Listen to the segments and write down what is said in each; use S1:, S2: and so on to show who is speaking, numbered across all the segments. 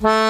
S1: Mm-hmm.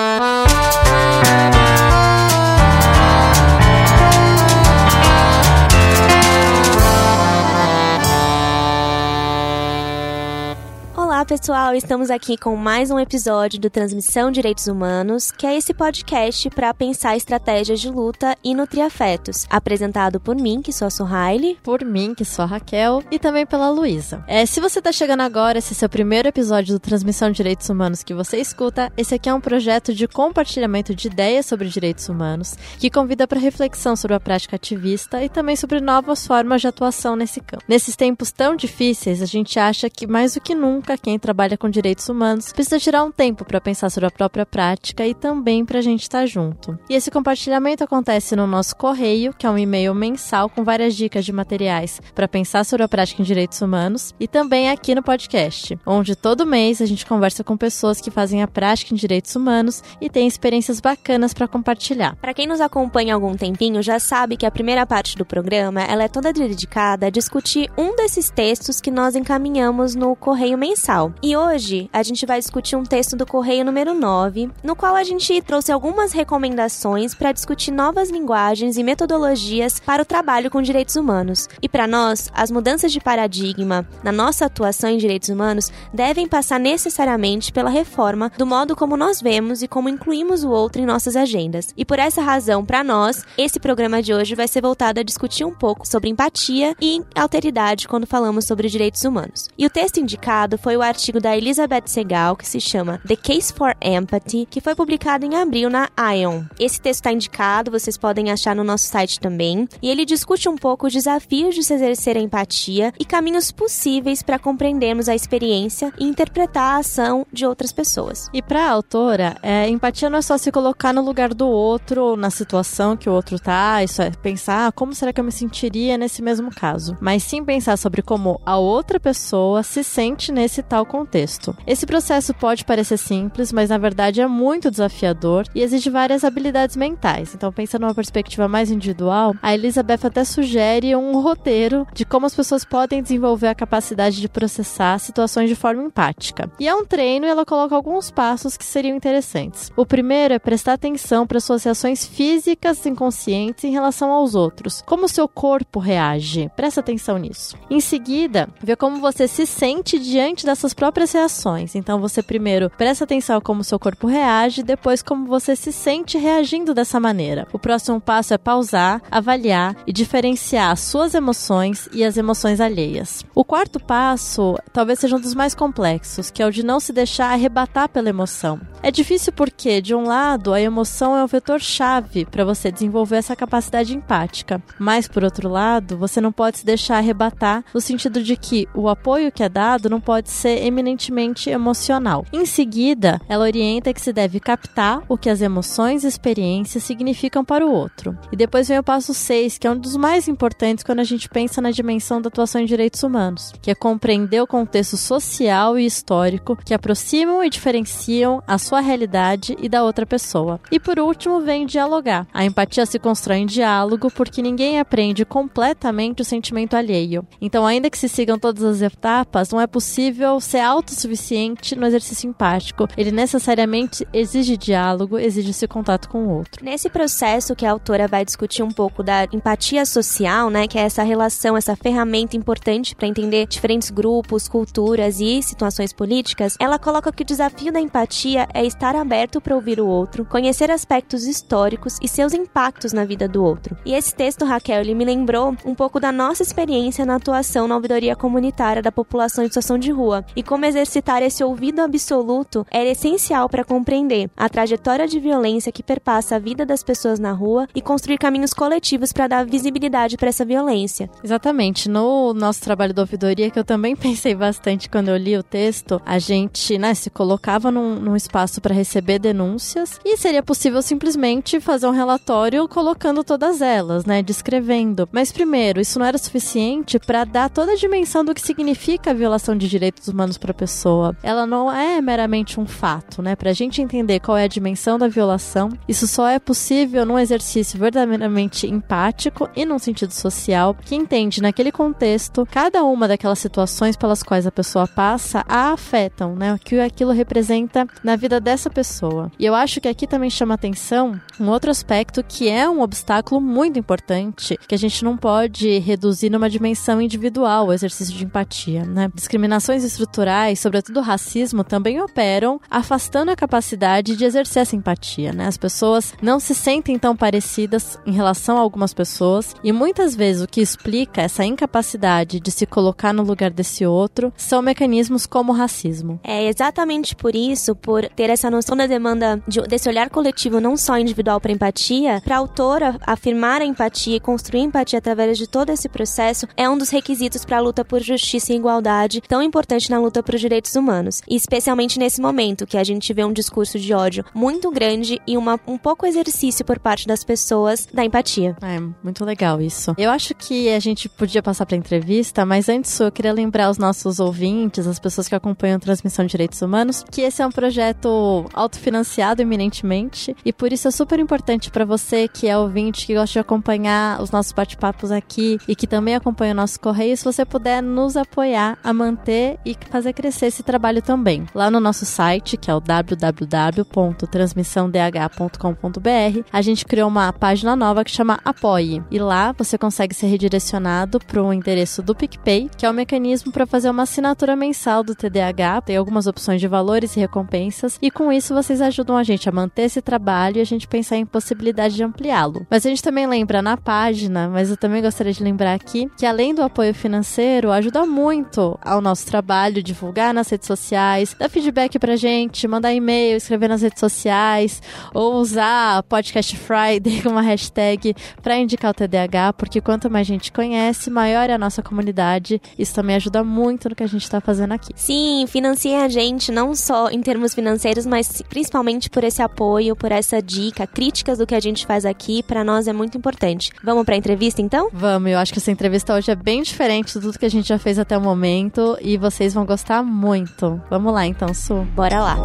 S1: Pessoal! Estamos aqui com mais um episódio do Transmissão Direitos Humanos, que é esse podcast para pensar estratégias de luta e nutrir afetos. Apresentado por mim, que sou a Suhaile.
S2: Por mim, que sou a Raquel. E também pela Luísa. É, se você está chegando agora, esse é o primeiro episódio do Transmissão Direitos Humanos que você escuta, esse aqui é um projeto de compartilhamento de ideias sobre direitos humanos, que convida para reflexão sobre a prática ativista e também sobre novas formas de atuação nesse campo. Nesses tempos tão difíceis, a gente acha que mais do que nunca quem trabalha com direitos humanos precisa tirar um tempo para pensar sobre a própria prática e também para a gente estar tá junto. E esse compartilhamento acontece no nosso correio, que é um e-mail mensal com várias dicas de materiais para pensar sobre a prática em direitos humanos, e também aqui no podcast, onde todo mês a gente conversa com pessoas que fazem a prática em direitos humanos e têm experiências bacanas para compartilhar.
S1: Para quem nos acompanha há algum tempinho, já sabe que a primeira parte do programa ela é toda dedicada a discutir um desses textos que nós encaminhamos no correio mensal e hoje a gente vai discutir um texto do Correio número 9, no qual a gente trouxe algumas recomendações para discutir novas linguagens e metodologias para o trabalho com direitos humanos. E para nós, as mudanças de paradigma na nossa atuação em direitos humanos devem passar necessariamente pela reforma do modo como nós vemos e como incluímos o outro em nossas agendas. E por essa razão, para nós, esse programa de hoje vai ser voltado a discutir um pouco sobre empatia e alteridade quando falamos sobre direitos humanos. E o texto indicado foi o artigo da Elizabeth Segal que se chama The Case for Empathy, que foi publicado em abril na Ion. Esse texto está indicado, vocês podem achar no nosso site também, e ele discute um pouco os desafios de se exercer a empatia e caminhos possíveis para compreendermos a experiência e interpretar a ação de outras pessoas.
S2: E para a autora, é, empatia não é só se colocar no lugar do outro, na situação que o outro tá, isso é pensar ah, como será que eu me sentiria nesse mesmo caso, mas sim pensar sobre como a outra pessoa se sente nesse tal contexto. Esse processo pode parecer simples, mas na verdade é muito desafiador e exige várias habilidades mentais. Então, pensando numa perspectiva mais individual, a Elizabeth até sugere um roteiro de como as pessoas podem desenvolver a capacidade de processar situações de forma empática. E é um treino e ela coloca alguns passos que seriam interessantes. O primeiro é prestar atenção para suas reações físicas inconscientes em relação aos outros. Como seu corpo reage. Presta atenção nisso. Em seguida, ver como você se sente diante dessas próprias reações. Então você primeiro presta atenção como seu corpo reage, depois como você se sente reagindo dessa maneira. O próximo passo é pausar, avaliar e diferenciar as suas emoções e as emoções alheias. O quarto passo talvez seja um dos mais complexos, que é o de não se deixar arrebatar pela emoção. É difícil porque, de um lado, a emoção é o vetor-chave para você desenvolver essa capacidade empática, mas, por outro lado, você não pode se deixar arrebatar no sentido de que o apoio que é dado não pode ser eminentemente emocional. Em seguida, ela orienta que se deve captar o que as emoções e experiências significam para o outro. E depois vem o passo 6, que é um dos mais importantes quando a gente pensa na dimensão da atuação em direitos humanos, que é compreender o contexto social e histórico que aproximam e diferenciam a sua realidade e da outra pessoa. E por último, vem dialogar. A empatia se constrói em diálogo porque ninguém aprende completamente o sentimento alheio. Então, ainda que se sigam todas as etapas, não é possível ser autossuficiente no exercício empático. Ele necessariamente exige diálogo, exige esse contato com o outro.
S1: Nesse processo que a autora vai discutir um pouco da empatia social, né, que é essa relação, essa ferramenta importante para entender diferentes grupos, culturas e situações políticas, ela coloca que o desafio da empatia é estar aberto para ouvir o outro, conhecer aspectos históricos e seus impactos na vida do outro. E esse texto, Raquel, ele me lembrou um pouco da nossa experiência na atuação na ouvidoria comunitária da população em situação de rua e como exercitar esse ouvido absoluto é essencial para compreender a trajetória de violência que perpassa a vida das pessoas na rua e construir caminhos coletivos para dar visibilidade para essa violência.
S2: Exatamente. No nosso trabalho da ouvidoria, que eu também pensei bastante quando eu li o texto, a gente né, se colocava num, num espaço para receber denúncias e seria possível simplesmente fazer um relatório colocando todas elas, né, descrevendo. Mas primeiro, isso não era suficiente para dar toda a dimensão do que significa a violação de direitos humanos para a pessoa, ela não é meramente um fato, né? Para a gente entender qual é a dimensão da violação, isso só é possível num exercício verdadeiramente empático e num sentido social que entende naquele contexto cada uma daquelas situações pelas quais a pessoa passa a afetam, né? O que aquilo representa na vida dessa pessoa. E eu acho que aqui também chama atenção um outro aspecto que é um obstáculo muito importante que a gente não pode reduzir numa dimensão individual, o exercício de empatia, né? Discriminações estruturais, sobretudo racismo, também operam afastando a capacidade de exercer essa empatia, né? As pessoas não se sentem tão parecidas em relação a algumas pessoas e muitas vezes o que explica essa incapacidade de se colocar no lugar desse outro são mecanismos como o racismo.
S1: É exatamente por isso, por ter essa noção da demanda de, desse olhar coletivo, não só individual para empatia, para a autora afirmar a empatia e construir empatia através de todo esse processo é um dos requisitos para a luta por justiça e igualdade, tão importante na luta por direitos humanos. E especialmente nesse momento que a gente vê um discurso de ódio muito grande e uma, um pouco exercício por parte das pessoas da empatia.
S2: É, muito legal isso. Eu acho que a gente podia passar para entrevista, mas antes eu queria lembrar os nossos ouvintes, as pessoas que acompanham a transmissão de direitos humanos, que esse é um projeto autofinanciado eminentemente e por isso é super importante para você que é ouvinte, que gosta de acompanhar os nossos bate-papos aqui e que também acompanha o nosso correio, se você puder nos apoiar a manter e fazer crescer esse trabalho também. Lá no nosso site, que é o www.transmissãodh.com.br, a gente criou uma página nova que chama Apoie. E lá você consegue ser redirecionado para o endereço do PicPay, que é o mecanismo para fazer uma assinatura mensal do TDAH. Tem algumas opções de valores e recompensas. E com isso vocês ajudam a gente a manter esse trabalho e a gente pensar em possibilidade de ampliá-lo. Mas a gente também lembra na página, mas eu também gostaria de lembrar aqui, que além do apoio financeiro, ajuda muito ao nosso trabalho, divulgar nas redes sociais, dar feedback pra gente, mandar e-mail, escrever nas redes sociais, ou usar Podcast Friday como hashtag para indicar o TDAH, porque quanto mais gente conhece, maior é a nossa comunidade. Isso também ajuda muito no que a gente está fazendo aqui.
S1: Sim, financiem a gente, não só em termos financeiros, mas principalmente por esse apoio, por essa dica, críticas do que a gente faz aqui, para nós é muito importante. Vamos para a entrevista então?
S2: Vamos, eu acho que essa entrevista hoje é bem diferente de tudo que a gente já fez até o momento e vocês vão gostar muito. Vamos lá então, Su.
S1: Bora lá.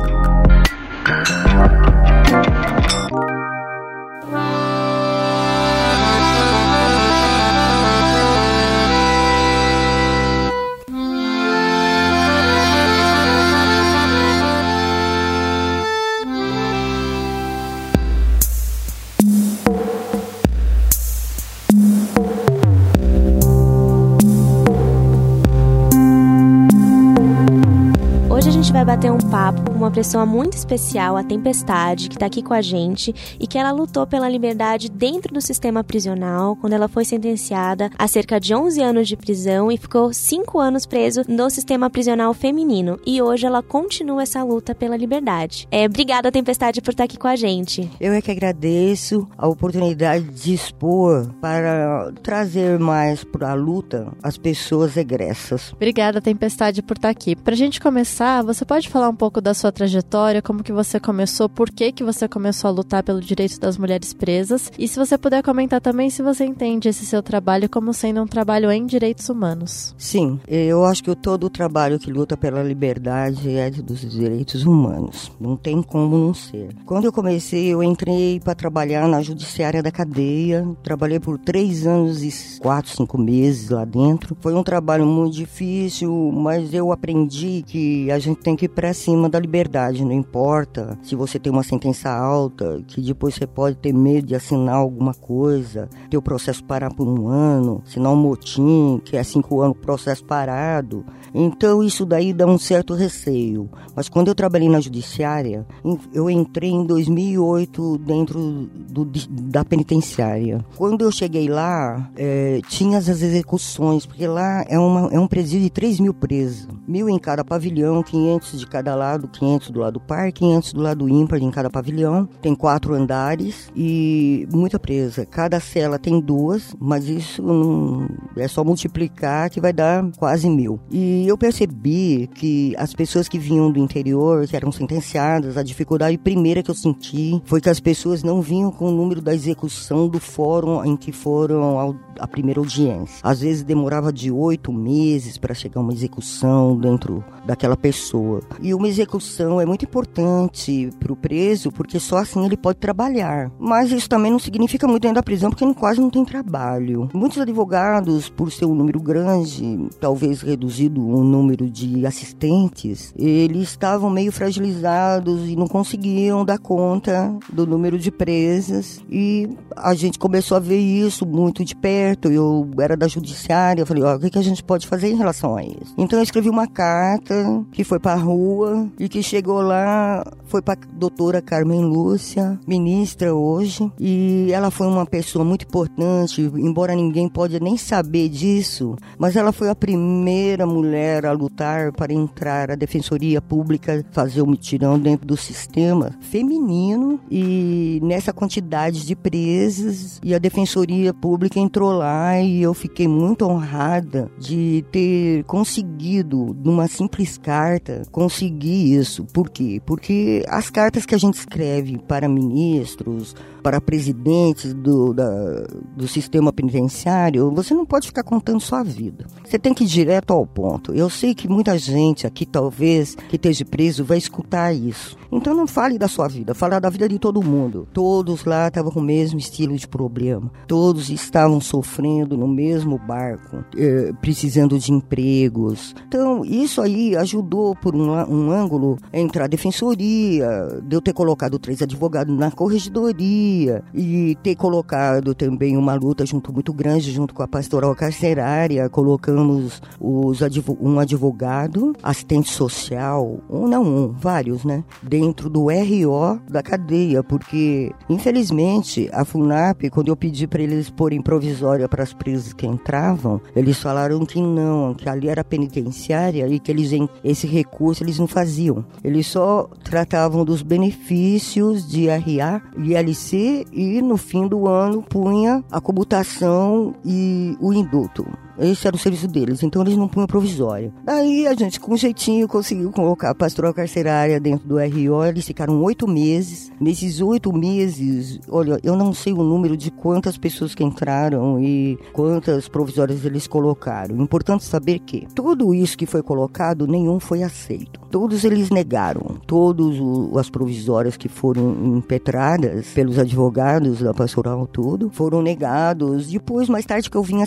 S1: Uma pessoa muito especial, a Tempestade, que está aqui com a gente e que ela lutou pela liberdade dentro do sistema prisional quando ela foi sentenciada a cerca de 11 anos de prisão e ficou 5 anos preso no sistema prisional feminino. E hoje ela continua essa luta pela liberdade. É, obrigada, Tempestade, por estar tá aqui com a gente.
S3: Eu é que agradeço a oportunidade de expor para trazer mais para a luta as pessoas egressas.
S2: Obrigada, Tempestade, por estar tá aqui. Para a gente começar, você pode falar um pouco da sua trajetória, como que você começou, por que que você começou a lutar pelo direito das mulheres presas? E se você puder comentar também se você entende esse seu trabalho como sendo um trabalho em direitos humanos.
S3: Sim, eu acho que todo o trabalho que luta pela liberdade é dos direitos humanos. Não tem como não ser. Quando eu comecei, eu entrei para trabalhar na judiciária da cadeia. Trabalhei por três anos e quatro, cinco meses lá dentro. Foi um trabalho muito difícil, mas eu aprendi que a gente tem que ir para cima da liberdade, não importa se você tem uma sentença alta, que depois você pode ter medo de assinar alguma coisa, ter o processo parar por um ano, assinar um motim, que é cinco anos processo parado. Então isso daí dá um certo receio. Mas quando eu trabalhei na judiciária, eu entrei em 2008 dentro do, da penitenciária. Quando eu cheguei lá, é, tinha as execuções, porque lá é, uma, é um presídio de 3 mil presos, mil em cada pavilhão, 500 de cada lado, 500 do lado par, 500 do lado ímpar em cada pavilhão. Tem quatro andares e muita presa. Cada cela tem duas, mas isso não, é só multiplicar que vai dar quase mil. E eu percebi que as pessoas que vinham do interior, que eram sentenciadas, a dificuldade primeira que eu senti foi que as pessoas não vinham com o número da execução do fórum em que foram ao, a primeira audiência. Às vezes demorava de oito meses para chegar uma execução dentro daquela pessoa. E uma execução é muito importante para o preso, porque só assim ele pode trabalhar. Mas isso também não significa muito dentro da prisão, porque quase não tem trabalho. Muitos advogados, por ser um número grande, talvez reduzido o número de assistentes, eles estavam meio fragilizados e não conseguiam dar conta do número de presas. E a gente começou a ver isso muito de perto. Eu era da judiciária, eu falei, ó, oh, o que, que a gente pode fazer em relação a isso? Então eu escrevi uma carta que foi para a rua e que chegou lá, foi para doutora Carmen Lúcia, ministra hoje, e ela foi uma pessoa muito importante, embora ninguém pode nem saber disso, mas ela foi a primeira mulher a lutar para entrar a defensoria pública, fazer o mutirão dentro do sistema feminino e nessa quantidade de presas e a defensoria pública entrou lá e eu fiquei muito honrada de ter conseguido numa simples carta conseguir isso. Por quê? Porque as cartas que a gente escreve para ministros, para presidentes do, da, do sistema penitenciário, você não pode ficar contando sua vida. Você tem que ir direto ao ponto. Eu sei que muita gente aqui, talvez, que esteja preso, vai escutar isso. Então não fale da sua vida, fale da vida de todo mundo. Todos lá estavam com o mesmo estilo de problema. Todos estavam sofrendo no mesmo barco, eh, precisando de empregos. Então, isso aí ajudou por um, um ângulo a entrar a defensoria, de eu ter colocado três advogados na corregedoria e ter colocado também uma luta junto muito grande junto com a pastoral carcerária, colocamos os um advogado, assistente social, um não um, vários, né, dentro do RO da cadeia, porque infelizmente a FUNAP, quando eu pedi para eles porem provisória para as presas que entravam, eles falaram que não, que ali era penitenciária e que eles esse recurso eles não faziam. Eles só tratavam dos benefícios de RA e LC e no fim do ano punha a comutação e o indulto. Esse era o serviço deles, então eles não punham provisória. Daí a gente, com jeitinho, conseguiu colocar a pastoral carcerária dentro do RO. Eles ficaram oito meses. Nesses oito meses, olha, eu não sei o número de quantas pessoas que entraram e quantas provisórias eles colocaram. Importante saber que tudo isso que foi colocado, nenhum foi aceito. Todos eles negaram. Todas as provisórias que foram impetradas pelos advogados da pastoral, tudo, foram negados. Depois, mais tarde, que eu vim a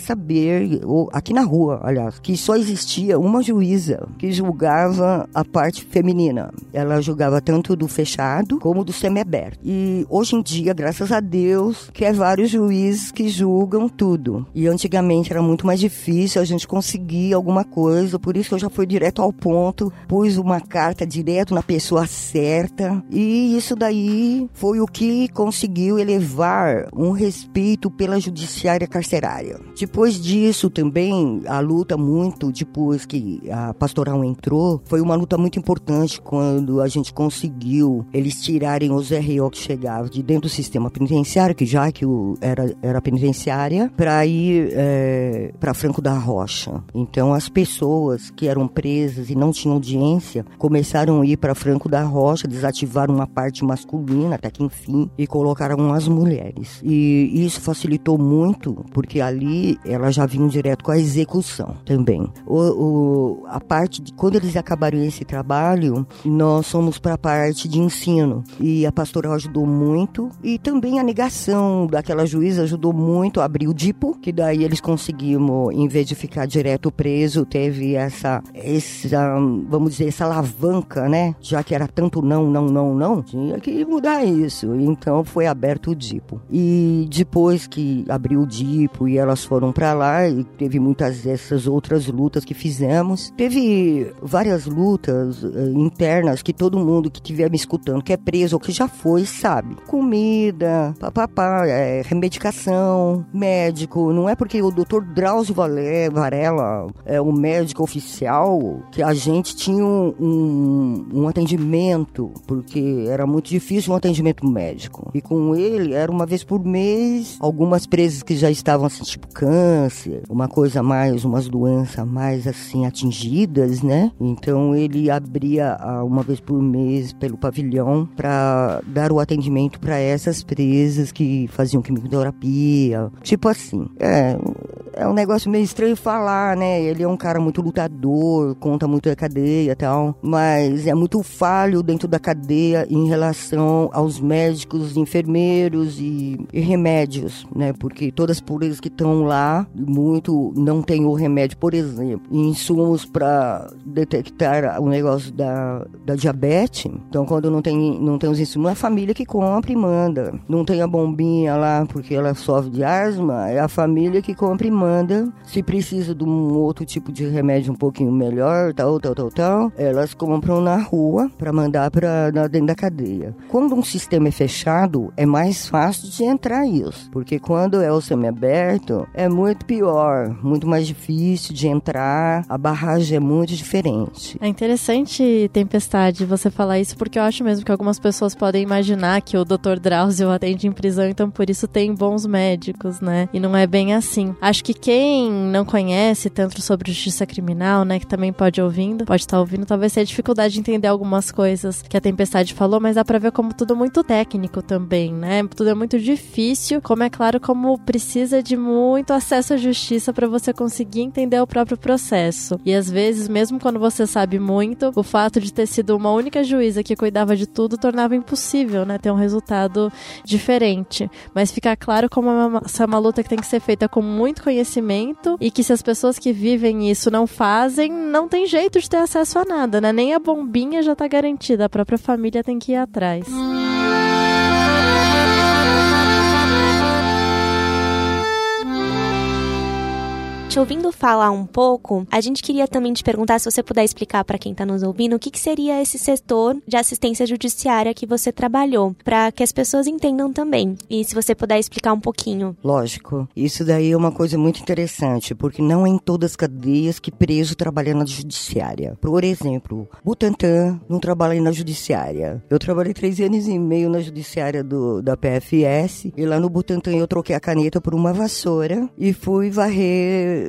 S3: saber aqui na rua, aliás, que só existia uma juíza que julgava a parte feminina. Ela julgava tanto do fechado como do semiaberto. E hoje em dia, graças a Deus, que é vários juízes que julgam tudo. E antigamente era muito mais difícil a gente conseguir alguma coisa, por isso eu já fui direto ao ponto, pus uma carta direto na pessoa certa. E isso daí foi o que conseguiu elevar um respeito pela judiciária carcerária. Depois disso, também também a luta muito depois que a pastoral entrou, foi uma luta muito importante quando a gente conseguiu eles tirarem os RO que chegavam de dentro do sistema penitenciário, que já que o, era, era penitenciária, para ir é, para Franco da Rocha. Então as pessoas que eram presas e não tinham audiência começaram a ir para Franco da Rocha, desativaram uma parte masculina até que enfim e colocaram as mulheres. E isso facilitou muito porque ali elas já vinham direto com a execução também. O, o, a parte de quando eles acabaram esse trabalho, nós fomos para a parte de ensino e a pastoral ajudou muito e também a negação daquela juíza ajudou muito a abrir o DIPO, que daí eles conseguimos, em vez de ficar direto preso, teve essa, essa vamos dizer, essa alavanca, né? Já que era tanto não, não, não, não, tinha que mudar isso. Então foi aberto o DIPO. E depois que abriu o DIPO e elas foram para lá e teve muitas dessas outras lutas que fizemos. Teve várias lutas uh, internas que todo mundo que estiver me escutando, que é preso ou que já foi, sabe. Comida, papapá, é, remedicação, médico. Não é porque o doutor Drauzio Varela é o médico oficial que a gente tinha um, um, um atendimento, porque era muito difícil um atendimento médico. E com ele era uma vez por mês, algumas presas que já estavam assim, tipo câncer, uma coisa mais, umas doenças mais assim atingidas, né? Então ele abria uma vez por mês pelo pavilhão para dar o atendimento para essas presas que faziam quimioterapia, tipo assim. É, é um negócio meio estranho falar, né? Ele é um cara muito lutador, conta muito da cadeia e tal, mas é muito falho dentro da cadeia em relação aos médicos, enfermeiros e, e remédios, né? Porque todas as purezas que estão lá, muito não tem o remédio, por exemplo, insumos para detectar o negócio da, da diabetes. Então, quando não tem, não tem os insumos, é a família que compra e manda. Não tem a bombinha lá porque ela sofre de asma, é a família que compra e manda. Se precisa de um outro tipo de remédio um pouquinho melhor, tal, tal, tal, tal, elas compram na rua para mandar para dentro da cadeia. Quando um sistema é fechado, é mais fácil de entrar isso, porque quando é o semiaberto, é muito pior, muito mais difícil de entrar, a barragem é muito diferente.
S2: É interessante, Tempestade, você falar isso, porque eu acho mesmo que algumas pessoas podem imaginar que o Dr. Drauzio atende em prisão, então por isso tem bons médicos, né? E não é bem assim. Acho que quem não conhece tanto sobre justiça criminal, né, que também pode ouvindo, pode estar ouvindo, talvez tenha dificuldade de entender algumas coisas que a Tempestade falou, mas dá pra ver como tudo é muito técnico também, né? Tudo é muito difícil, como é claro como precisa de muito acesso à justiça para você conseguir entender o próprio processo. E às vezes, mesmo quando você sabe muito, o fato de ter sido uma única juíza que cuidava de tudo tornava impossível, né, ter um resultado diferente. Mas fica claro como é essa é uma luta que tem que ser feita com muito conhecimento e que se as pessoas que vivem isso não fazem, não tem jeito de ter acesso a nada, né? Nem a bombinha já tá garantida, a própria família tem que ir atrás.
S1: Te ouvindo falar um pouco, a gente queria também te perguntar se você puder explicar para quem está nos ouvindo o que, que, seria esse setor de assistência judiciária que você trabalhou, para que as pessoas entendam também. E se você puder explicar um pouquinho.
S3: Lógico. Isso daí é uma coisa muito interessante, porque não é em todas as cadeias que preso trabalha na judiciária. Por exemplo, Butantan não trabalha na judiciária. Eu trabalhei três anos e meio na judiciária do, da PFS e lá no Butantan eu troquei a caneta por uma vassoura e fui varrer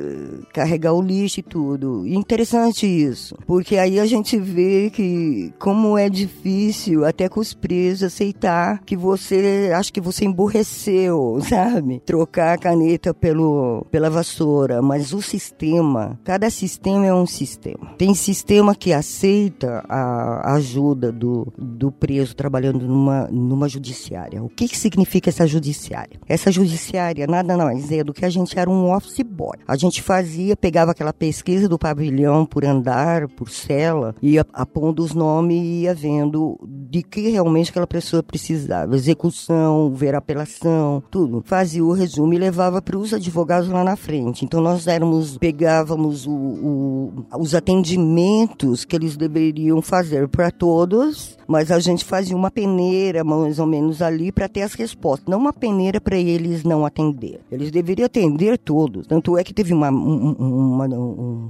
S3: carregar o lixo e tudo. Interessante isso, porque aí a gente vê que como é difícil até com os presos aceitar que você, acho que você emburreceu, sabe? Trocar a caneta pelo, pela vassoura, mas o sistema, cada sistema é um sistema. Tem sistema que aceita a ajuda do, do preso trabalhando numa, numa judiciária. O que, que significa essa judiciária? Essa judiciária nada mais é do que a gente era um office boy. A gente fazia, pegava aquela pesquisa do pavilhão por andar, por cela, ia apondo os nomes e ia vendo de que realmente aquela pessoa precisava. Execução, ver apelação, tudo. Fazia o resumo e levava para os advogados lá na frente. Então nós éramos, pegávamos o, o, os atendimentos que eles deveriam fazer para todos, mas a gente fazia uma peneira mais ou menos ali para ter as respostas, não uma peneira para eles não atender. Eles deveriam atender todos. Tanto é que teve uma, uma,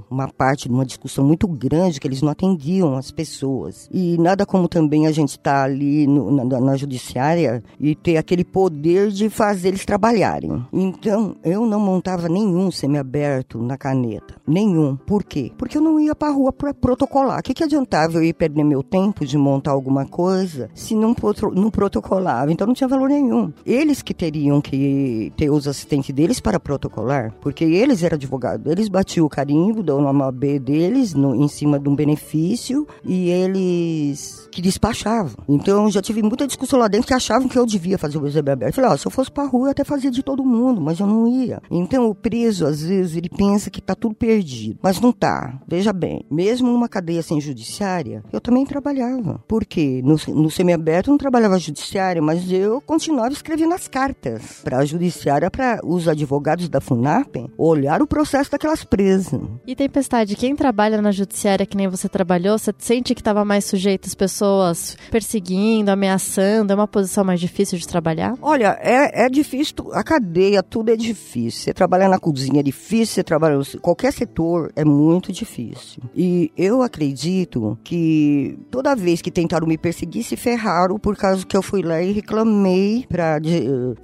S3: uma parte de uma discussão muito grande que eles não atendiam as pessoas. E nada como também a gente estar tá ali no, na, na judiciária e ter aquele poder de fazer eles trabalharem. Então, eu não montava nenhum semiaberto na caneta. Nenhum. Por quê? Porque eu não ia pra rua pra protocolar. O que, que adiantava eu ir perder meu tempo de montar alguma coisa se não, não protocolava? Então não tinha valor nenhum. Eles que teriam que ter os assistentes deles para protocolar, porque eles eram advogados. Eles batiam o carimbo do nome B deles no, em cima de um benefício e eles que despachavam. Então já tive muita discussão lá dentro que achavam que eu devia fazer o exame aberto. Eu falei, ó, se eu fosse pra rua eu até fazia de todo mundo, mas eu não ia. Então o preso, às vezes, ele pensa que tá tudo perdido, mas não tá. Veja bem, mesmo numa cadeia sem judiciária, eu também trabalhava. Por quê? No, no semiaberto eu não trabalhava judiciário, mas eu continuava escrevendo as cartas para a judiciária, para os advogados da FUNAP olhar o processo daquelas presas.
S2: E Tempestade, quem trabalha na judiciária que nem você trabalhou, você sente que estava mais sujeito às pessoas perseguindo, ameaçando? É uma posição mais difícil de trabalhar?
S3: Olha, é, é difícil, a cadeia, tudo é difícil. Você trabalhar na cozinha é difícil, você trabalha qualquer setor é muito difícil. E eu acredito que toda vez que tentaram me perseguir, se ferraram por causa que eu fui lá e reclamei para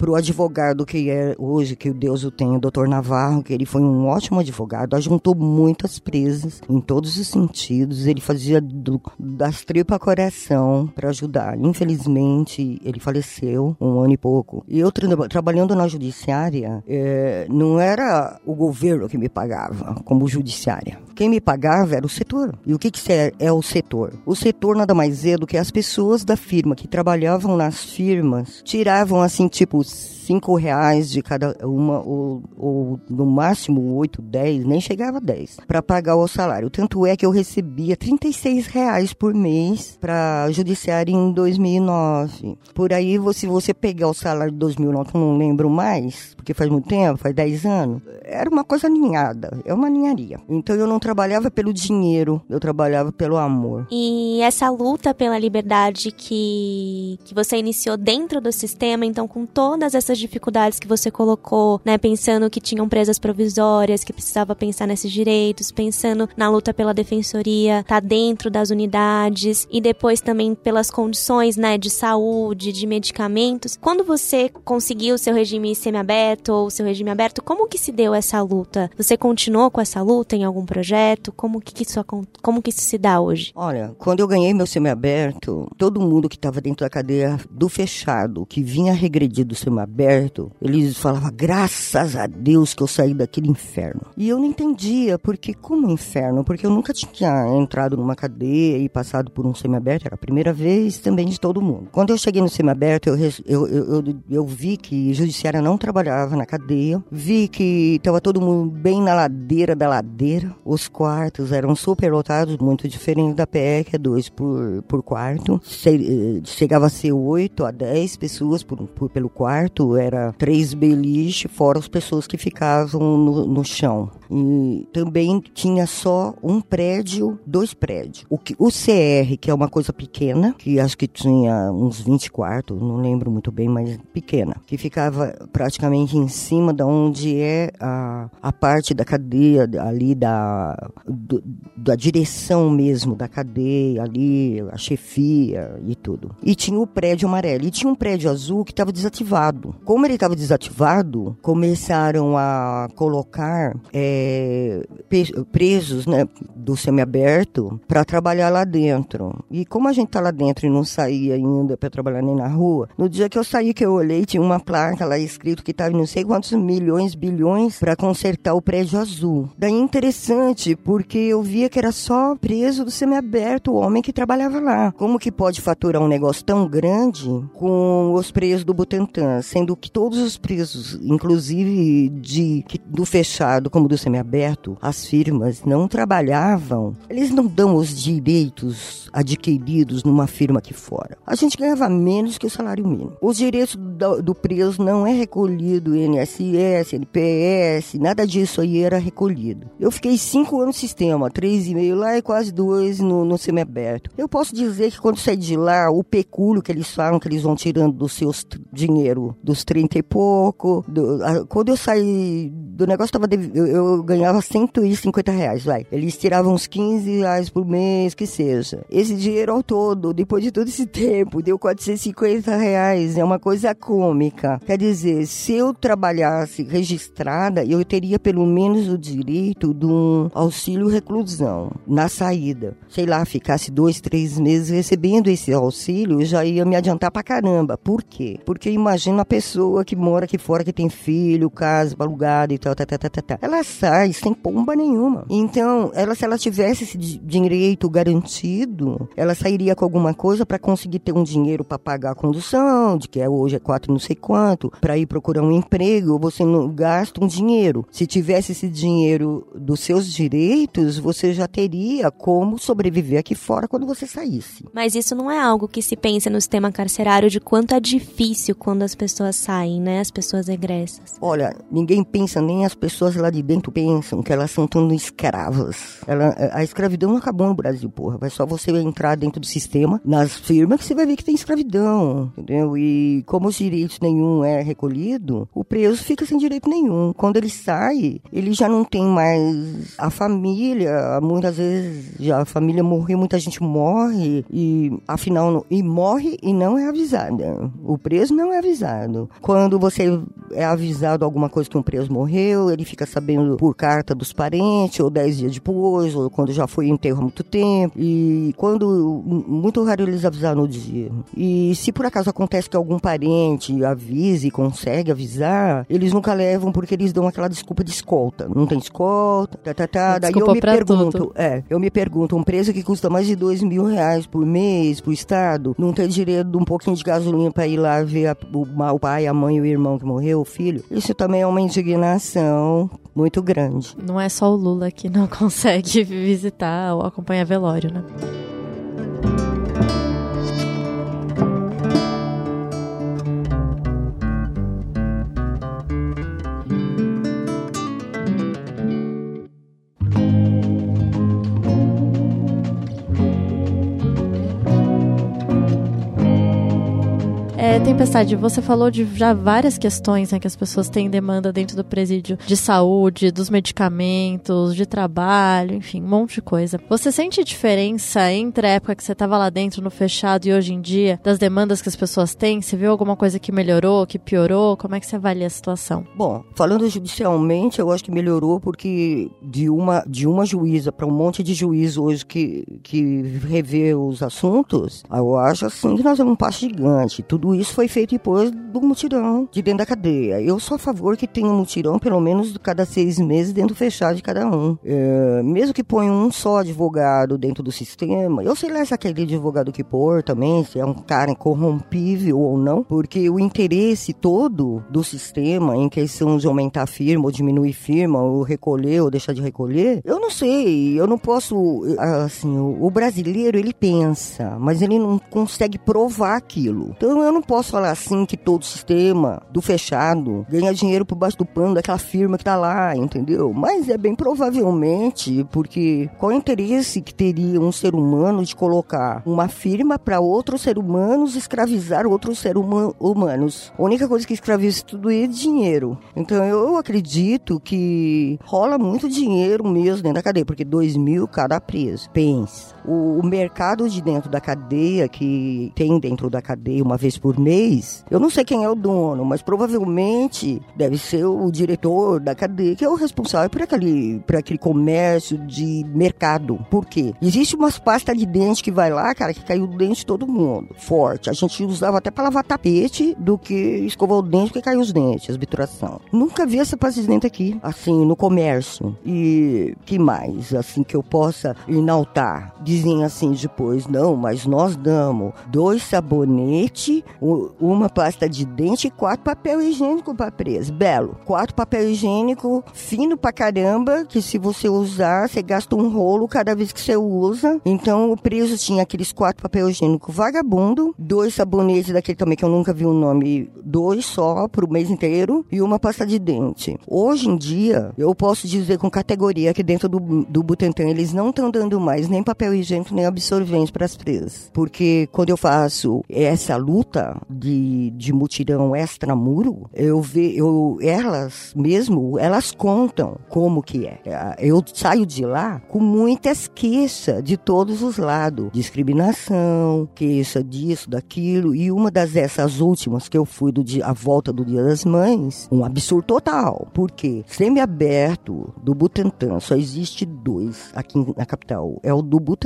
S3: o advogado que é hoje, que Deus o tem, o doutor Navarro, que ele foi um ótimo advogado, ajuntou muitas presas em todos os sentidos. Ele fazia do, das tripas coração para ajudar. Infelizmente, ele faleceu um ano e pouco. E eu tra trabalhando na judiciária, é, não era o governo que me pagava como judiciária. Quem me pagava era o setor. E o que, que é, é o setor? O setor nada mais é do que as pessoas da firma que trabalhavam nas firmas tiravam assim, tipo, cinco reais de cada uma, ou, ou no máximo oito, dez, nem chegava a dez, para pagar o salário. Tanto é que eu recebia 36 reais por mês para judiciário em 2009. Por aí, se você pegar o salário de 2009, eu não lembro mais, porque faz muito tempo, faz 10 anos, era uma coisa aninhada, é uma ninharia. Então eu não trabalhava pelo dinheiro, eu trabalhava pelo amor.
S1: E essa luta pela liberdade que, que você iniciou dentro do sistema, então com todas essas dificuldades que você colocou, né, pensando que tinham presas provisórias, que precisava pensar nesses direitos, pensando na luta pela defensoria, tá dentro das unidades e depois também pelas condições, né, de saúde, de medicamentos. Quando você conseguiu o seu regime semiaberto ou o seu regime aberto, como que se deu essa luta? Você continuou com essa luta em algum projeto? Como que isso, como que isso se dá hoje?
S3: Olha, quando eu ganhei meu semiaberto, todo mundo que estava dentro da cadeia do fechado, que vinha regredir do semiaberto, eles falavam, graças a Deus que eu saí daquele inferno. E eu não entendia, porque como inferno? Porque eu nunca tinha entrado numa cadeia e passado por um semiaberto, era a primeira vez também de todo mundo. Quando eu cheguei no semiaberto, eu, eu, eu, eu, eu vi que judiciária não trabalhava na cadeia, vi que estava todo mundo bem na ladeira da ladeira. Os quartos eram super lotados, muito diferente da PE, que é dois por, por quarto. Eh, chegava a ser oito a dez pessoas por, por, pelo quarto, era três beliche, fora as pessoas que ficavam no, no chão. E também tinha só um prédio, dois prédios. O, que, o CR, que é uma coisa pequena, que acho que tinha uns 20 quartos, não lembro muito bem, mas pequena, que ficava praticamente em cima da onde é a, a parte da cadeia ali da, do, da direção mesmo da cadeia ali, a chefia e tudo. E tinha o prédio amarelo e tinha um prédio azul que estava desativado. Como ele estava desativado, começaram a colocar é, presos né, do semiaberto para trabalhar lá dentro. E como a gente tá lá dentro e não saía ainda para trabalhar nem na rua, no dia que eu saí que eu olhei tinha uma placa lá escrito que estava não sei quantos milhões, bilhões para consertar o prédio azul. Daí interessante porque eu via que era só preso do semiaberto o homem que trabalhava lá. Como que pode faturar um negócio tão grande com os presos do Butantan, sendo que todos os presos, inclusive de do fechado como do semiaberto, as firmas não trabalhavam. Eles não dão os direitos adquiridos numa firma aqui fora. A gente ganhava menos que o salário mínimo. Os direitos do, do preso não é recolhido INSS, NPS, nada disso aí era recolhido. Eu fiquei cinco anos no sistema, três e meio lá e quase dois no, no semiaberto. Eu posso dizer que quando saí de lá, o pecúlio que eles falam que eles vão tirando dos seus dinheiro dos 30 e pouco, do, a, quando eu saí do negócio, tava eu, eu, ganhava 150 reais, vai. Eles tiravam uns 15 reais por mês, que seja. Esse dinheiro ao todo, depois de todo esse tempo, deu 450 reais. É uma coisa cômica. Quer dizer, se eu trabalhasse registrada, eu teria pelo menos o direito de um auxílio reclusão na saída. Sei lá, ficasse dois, três meses recebendo esse auxílio, já ia me adiantar pra caramba. Por quê? Porque imagina a pessoa que mora aqui fora, que tem filho, casa alugada e tal, tá, tá, tá. Ela sai sem pomba nenhuma. Então, ela, se ela tivesse esse direito garantido, ela sairia com alguma coisa para conseguir ter um dinheiro para pagar a condução, de que é hoje é quatro não sei quanto, para ir procurar um emprego, você não gasta um dinheiro. Se tivesse esse dinheiro dos seus direitos, você já teria como sobreviver aqui fora quando você saísse.
S1: Mas isso não é algo que se pensa no sistema carcerário de quanto é difícil quando as pessoas saem, né? As pessoas egressas.
S3: Olha, ninguém pensa, nem as pessoas lá de dentro pensam que elas são tão escravas. Ela, a escravidão não acabou no Brasil, porra. Vai só você entrar dentro do sistema, nas firmas, que você vai ver que tem escravidão, entendeu? E como os direitos nenhum é recolhido, o preso fica sem direito nenhum. Quando ele sai, ele já não tem mais a família, muitas vezes já a família morreu, muita gente morre e afinal e morre e não é avisada. O preso não é avisado. Quando você é avisado alguma coisa que um preso morreu, ele fica sabendo por carta dos parentes ou dez dias depois ou quando já foi enterro há muito tempo e quando muito raro eles avisaram no dia. E se por acaso acontece que algum parente avise, consegue avisar, eles nunca levam porque eles dão aquela desculpa de escolta. Não tem escolta, tá, tá, tá. Daí eu me pergunto, tudo. é, eu me pergunto, um preso que custa mais de dois mil reais por mês pro Estado, não tem direito de um pouquinho de gasolina para ir lá ver a, o, o pai, a mãe, o irmão que morreu, o filho? Isso também é uma indignação muito grande.
S2: Não é só o Lula que não consegue visitar ou acompanhar velório, né? É, Tempestade, você falou de já várias questões né, que as pessoas têm demanda dentro do presídio de saúde, dos medicamentos, de trabalho, enfim, um monte de coisa. Você sente diferença entre a época que você estava lá dentro no fechado e hoje em dia, das demandas que as pessoas têm? Você viu alguma coisa que melhorou, que piorou? Como é que você avalia a situação?
S3: Bom, falando judicialmente, eu acho que melhorou porque de uma, de uma juíza para um monte de juiz hoje que, que revê os assuntos, eu acho assim que nós damos um passo gigante. Tudo isso foi feito depois do mutirão de dentro da cadeia. Eu sou a favor que tenha um mutirão, pelo menos cada seis meses, dentro fechado de cada um. É, mesmo que ponha um só advogado dentro do sistema, eu sei lá se aquele advogado que pôr também, se é um cara incorrompível ou não, porque o interesse todo do sistema em questão de aumentar a firma ou diminuir firma, ou recolher ou deixar de recolher, eu não sei, eu não posso, assim, o brasileiro ele pensa, mas ele não consegue provar aquilo. Então eu não posso falar assim que todo sistema do fechado ganha dinheiro por baixo do pano daquela firma que tá lá, entendeu? Mas é bem provavelmente porque qual é o interesse que teria um ser humano de colocar uma firma para outros seres humanos escravizar outros seres humanos? A única coisa que escraviza tudo é dinheiro. Então eu acredito que rola muito dinheiro mesmo dentro da cadeia, porque dois mil cada preso. Pensa. O, o mercado de dentro da cadeia, que tem dentro da cadeia uma vez por mês, eu não sei quem é o dono, mas provavelmente deve ser o diretor da cadeia, que é o responsável por aquele, por aquele comércio de mercado. Por quê? Existe umas pastas de dente que vai lá, cara, que caiu o dente de todo mundo. Forte. A gente usava até para lavar tapete do que escovar o dente porque caiu os dentes, as bituração. Nunca vi essa pasta de dente aqui, assim, no comércio. E que mais, assim, que eu possa enaltar? Dizem assim depois, não, mas nós damos dois sabonetes, uma pasta de dente e quatro papel higiênico para preso. Belo. Quatro papel higiênico fino pra caramba, que se você usar, você gasta um rolo cada vez que você usa. Então o preso tinha aqueles quatro papel higiênico vagabundo, dois sabonetes daquele também que eu nunca vi o nome, dois só pro mês inteiro e uma pasta de dente. Hoje em dia, eu posso dizer com categoria que dentro do, do Butantan eles não estão dando mais nem papel higiênico nem absorvente para as presas. Porque quando eu faço essa luta de, de mutirão extramuro, eu vejo, eu, elas mesmo, elas contam como que é. Eu saio de lá com muitas queixas de todos os lados. Discriminação, queixa disso, daquilo. E uma das dessas últimas que eu fui do dia, a volta do Dia das Mães, um absurdo total. Porque semi-aberto do Butantã só existe dois aqui na capital. É o do Butantã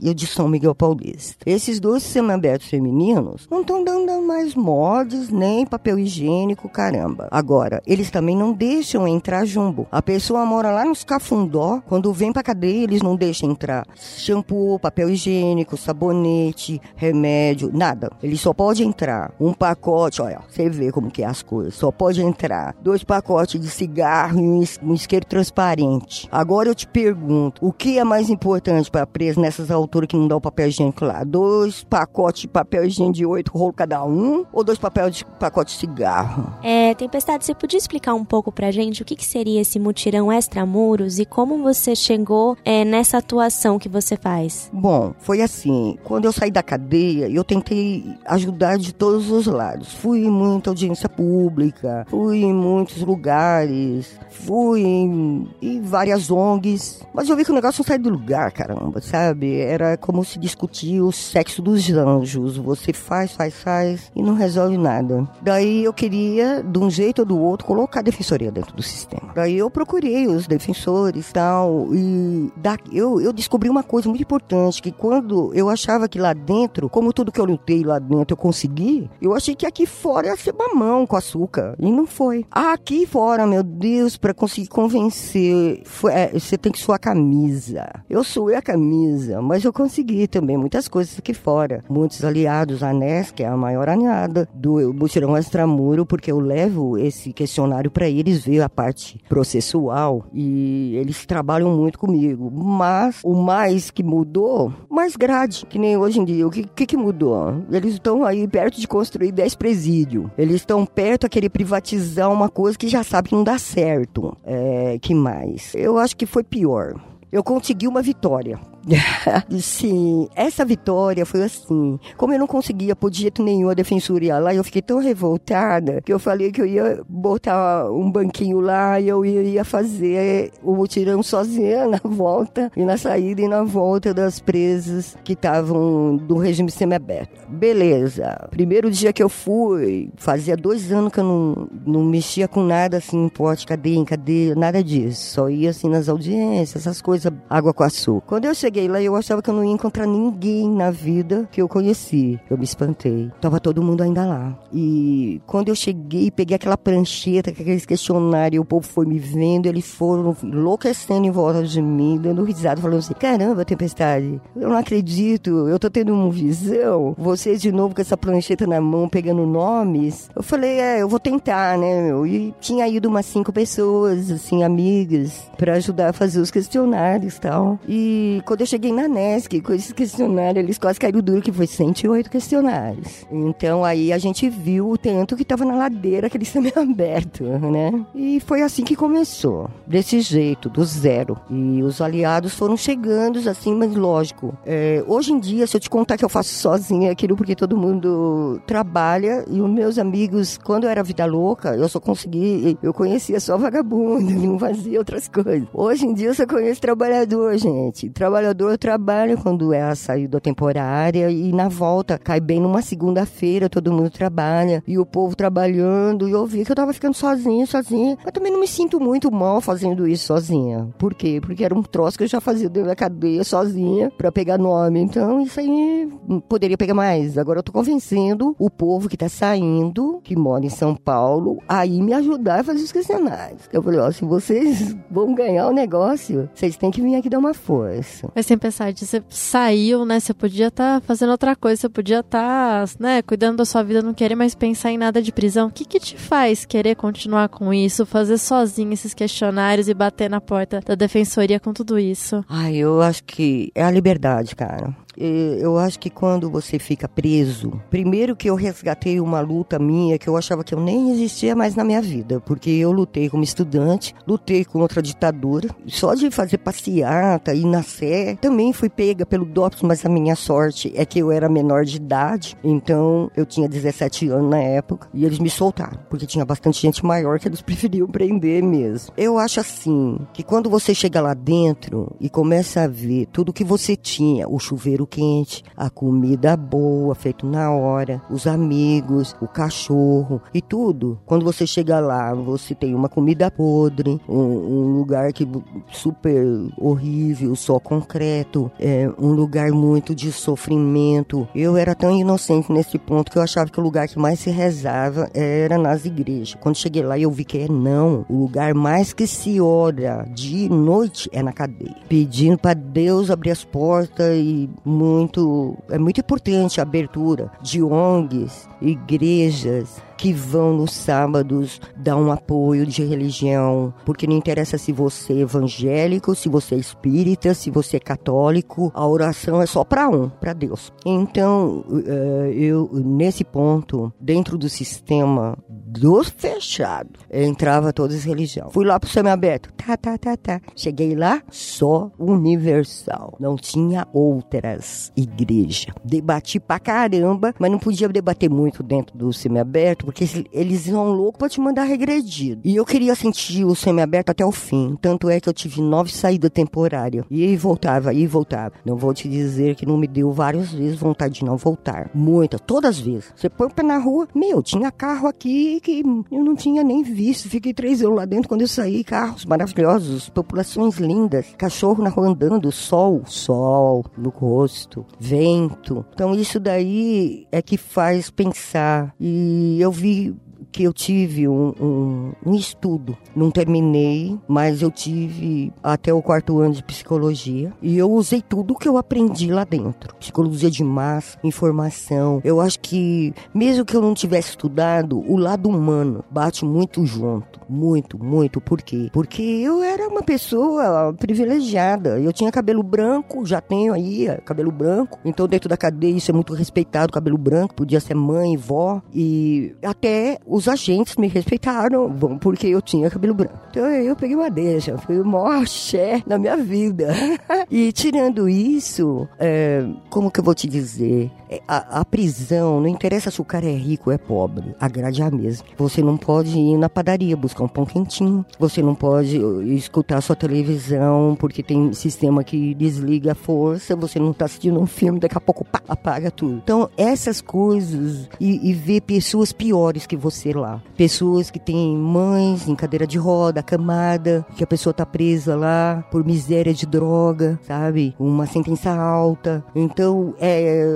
S3: e o de São Miguel Paulista. Esses dois semi-abertos femininos não estão dando mais mods, nem papel higiênico, caramba. Agora, eles também não deixam entrar jumbo. A pessoa mora lá nos cafundó, quando vem pra cadeia, eles não deixam entrar shampoo, papel higiênico, sabonete, remédio, nada. Ele só pode entrar um pacote, olha, você vê como que é as coisas. Só pode entrar dois pacotes de cigarro e um isqueiro transparente. Agora eu te pergunto, o que é mais importante para nessas alturas que não dá o papel higiênico lá? Dois pacotes de papel higiênico de oito rolos cada um ou dois papéis de pacote de cigarro?
S1: É, Tempestade, você podia explicar um pouco pra gente o que, que seria esse mutirão extramuros e como você chegou é, nessa atuação que você faz?
S3: Bom, foi assim, quando eu saí da cadeia, eu tentei ajudar de todos os lados. Fui em muita audiência pública, fui em muitos lugares, fui em, em várias ONGs, mas eu vi que o negócio não sai do lugar, caramba, sabe? Era como se discutir o sexo dos anjos. Você faz, faz, faz e não resolve nada. Daí eu queria, de um jeito ou do outro, colocar a defensoria dentro do sistema. Daí eu procurei os defensores tal, e da, eu, eu descobri uma coisa muito importante, que quando eu achava que lá dentro, como tudo que eu lutei lá dentro eu consegui, eu achei que aqui fora ia ser mamão com açúcar. E não foi. Aqui fora, meu Deus, para conseguir convencer, foi, é, você tem que suar a camisa. Eu suei a camisa, mas eu consegui também muitas coisas aqui fora. Muitos aliados, a NES, que é a maior aliada do Mutirão Extramuro, porque eu levo esse questionário para eles ver a parte processual e eles trabalham muito comigo. Mas o mais que mudou, mais grade, que nem hoje em dia. O que, que, que mudou? Eles estão aí perto de construir 10 presídios. Eles estão perto a querer privatizar uma coisa que já sabe que não dá certo. É, que mais? Eu acho que foi pior. Eu consegui uma vitória. Sim, essa vitória foi assim. Como eu não conseguia por jeito nenhum a defensoria lá, eu fiquei tão revoltada que eu falei que eu ia botar um banquinho lá e eu ia fazer o mutirão sozinha na volta e na saída e na volta das presas que estavam do regime semiaberto. Beleza. Primeiro dia que eu fui, fazia dois anos que eu não, não mexia com nada assim, porte, cadeia, em cadeia, nada disso. Só ia assim nas audiências, essas coisas, água com açúcar. Quando eu cheguei cheguei lá eu achava que eu não ia encontrar ninguém na vida que eu conheci. Eu me espantei. Tava todo mundo ainda lá. E quando eu cheguei, peguei aquela prancheta, aqueles questionários, o povo foi me vendo, eles foram enlouquecendo em volta de mim, dando risada, falando assim: caramba, tempestade, eu não acredito, eu tô tendo uma visão. Você de novo com essa prancheta na mão, pegando nomes. Eu falei: é, eu vou tentar, né, meu? E tinha ido umas cinco pessoas, assim, amigas, para ajudar a fazer os questionários e tal. E quando eu eu cheguei na NESC com esses questionários, eles quase caíram duro, que foi 108 questionários. Então aí a gente viu o tanto que estava na ladeira, aquele semi-aberto, né? E foi assim que começou, desse jeito, do zero. E os aliados foram chegando assim, mas lógico. É, hoje em dia, se eu te contar que eu faço sozinha aquilo, porque todo mundo trabalha, e os meus amigos, quando eu era vida louca, eu só consegui, eu conhecia só vagabundo, não fazia outras coisas. Hoje em dia eu só conheço trabalhador, gente. Trabalhador trabalhador trabalha quando é a saída temporária e na volta cai bem numa segunda-feira, todo mundo trabalha e o povo trabalhando e eu vi que eu tava ficando sozinha, sozinha. Mas também não me sinto muito mal fazendo isso sozinha. Por quê? Porque era um troço que eu já fazia dentro da cadeia sozinha para pegar nome. Então isso aí poderia pegar mais. Agora eu tô convencendo o povo que tá saindo, que mora em São Paulo, aí me ajudar a fazer os questionários. Eu falei, ó, se vocês vão ganhar o negócio, vocês têm que vir aqui dar uma força.
S2: Mas sem pensar, você saiu, né? Você podia estar tá fazendo outra coisa, você podia estar, tá, né, cuidando da sua vida, não querer mais pensar em nada de prisão. O que que te faz querer continuar com isso, fazer sozinho esses questionários e bater na porta da defensoria com tudo isso?
S3: Ai, eu acho que é a liberdade, cara eu acho que quando você fica preso, primeiro que eu resgatei uma luta minha que eu achava que eu nem existia mais na minha vida, porque eu lutei como estudante, lutei contra a ditadura, só de fazer passeata e na sé, também fui pega pelo DOPS, mas a minha sorte é que eu era menor de idade, então eu tinha 17 anos na época e eles me soltaram, porque tinha bastante gente maior que eles preferiam prender mesmo. Eu acho assim, que quando você chega lá dentro e começa a ver tudo que você tinha, o chuveiro quente, a comida boa, feito na hora, os amigos, o cachorro e tudo. Quando você chega lá, você tem uma comida podre, um, um lugar que super horrível, só concreto, é, um lugar muito de sofrimento. Eu era tão inocente nesse ponto que eu achava que o lugar que mais se rezava era nas igrejas. Quando cheguei lá, eu vi que é não. O lugar mais que se ora de noite é na cadeia. Pedindo para Deus abrir as portas e muito. É muito importante a abertura de ONGs, igrejas, que vão nos sábados dar um apoio de religião, porque não interessa se você é evangélico, se você é espírita, se você é católico, a oração é só para um, para Deus. Então, eh, eu nesse ponto, dentro do sistema do fechado, entrava todas as religiões. Fui lá pro semi-aberto, tá, tá, tá, tá. Cheguei lá, só universal. Não tinha outras igrejas. Debati pra caramba, mas não podia debater muito dentro do semi-aberto, porque eles iam louco pra te mandar regredido. E eu queria sentir o semi-aberto até o fim. Tanto é que eu tive nove saídas temporárias. E voltava, e voltava. Não vou te dizer que não me deu várias vezes vontade de não voltar. Muitas, todas as vezes. Você põe o pé na rua, meu, tinha carro aqui que eu não tinha nem visto. Fiquei três anos lá dentro quando eu saí. Carros maravilhosos, populações lindas, cachorro na rua andando, sol, sol no rosto, vento. Então isso daí é que faz pensar. E eu vi que eu tive um, um, um, estudo. Não terminei, mas eu tive até o quarto ano de psicologia. E eu usei tudo que eu aprendi lá dentro. Psicologia de massa, informação. Eu acho que, mesmo que eu não tivesse estudado, o lado humano bate muito junto. Muito, muito. Por quê? Porque eu era uma pessoa privilegiada. Eu tinha cabelo branco, já tenho aí é, cabelo branco. Então, dentro da cadeia, isso é muito respeitado, cabelo branco. Podia ser mãe, vó. E até os os agentes me respeitaram, bom, porque eu tinha cabelo branco. Então eu peguei uma deixa, fui o maior axé na minha vida. e tirando isso, é, como que eu vou te dizer? É, a, a, prisão, não interessa se o cara é rico ou é pobre, a grade é a mesma. Você não pode ir na padaria buscar um pão quentinho, você não pode uh, escutar sua televisão porque tem sistema que desliga a força, você não tá assistindo um filme, daqui a pouco pá, apaga tudo. Então, essas coisas e, e ver pessoas piores que você lá. Pessoas que têm mães em cadeira de roda, camada, que a pessoa tá presa lá por miséria de droga, sabe? Uma sentença alta. Então, é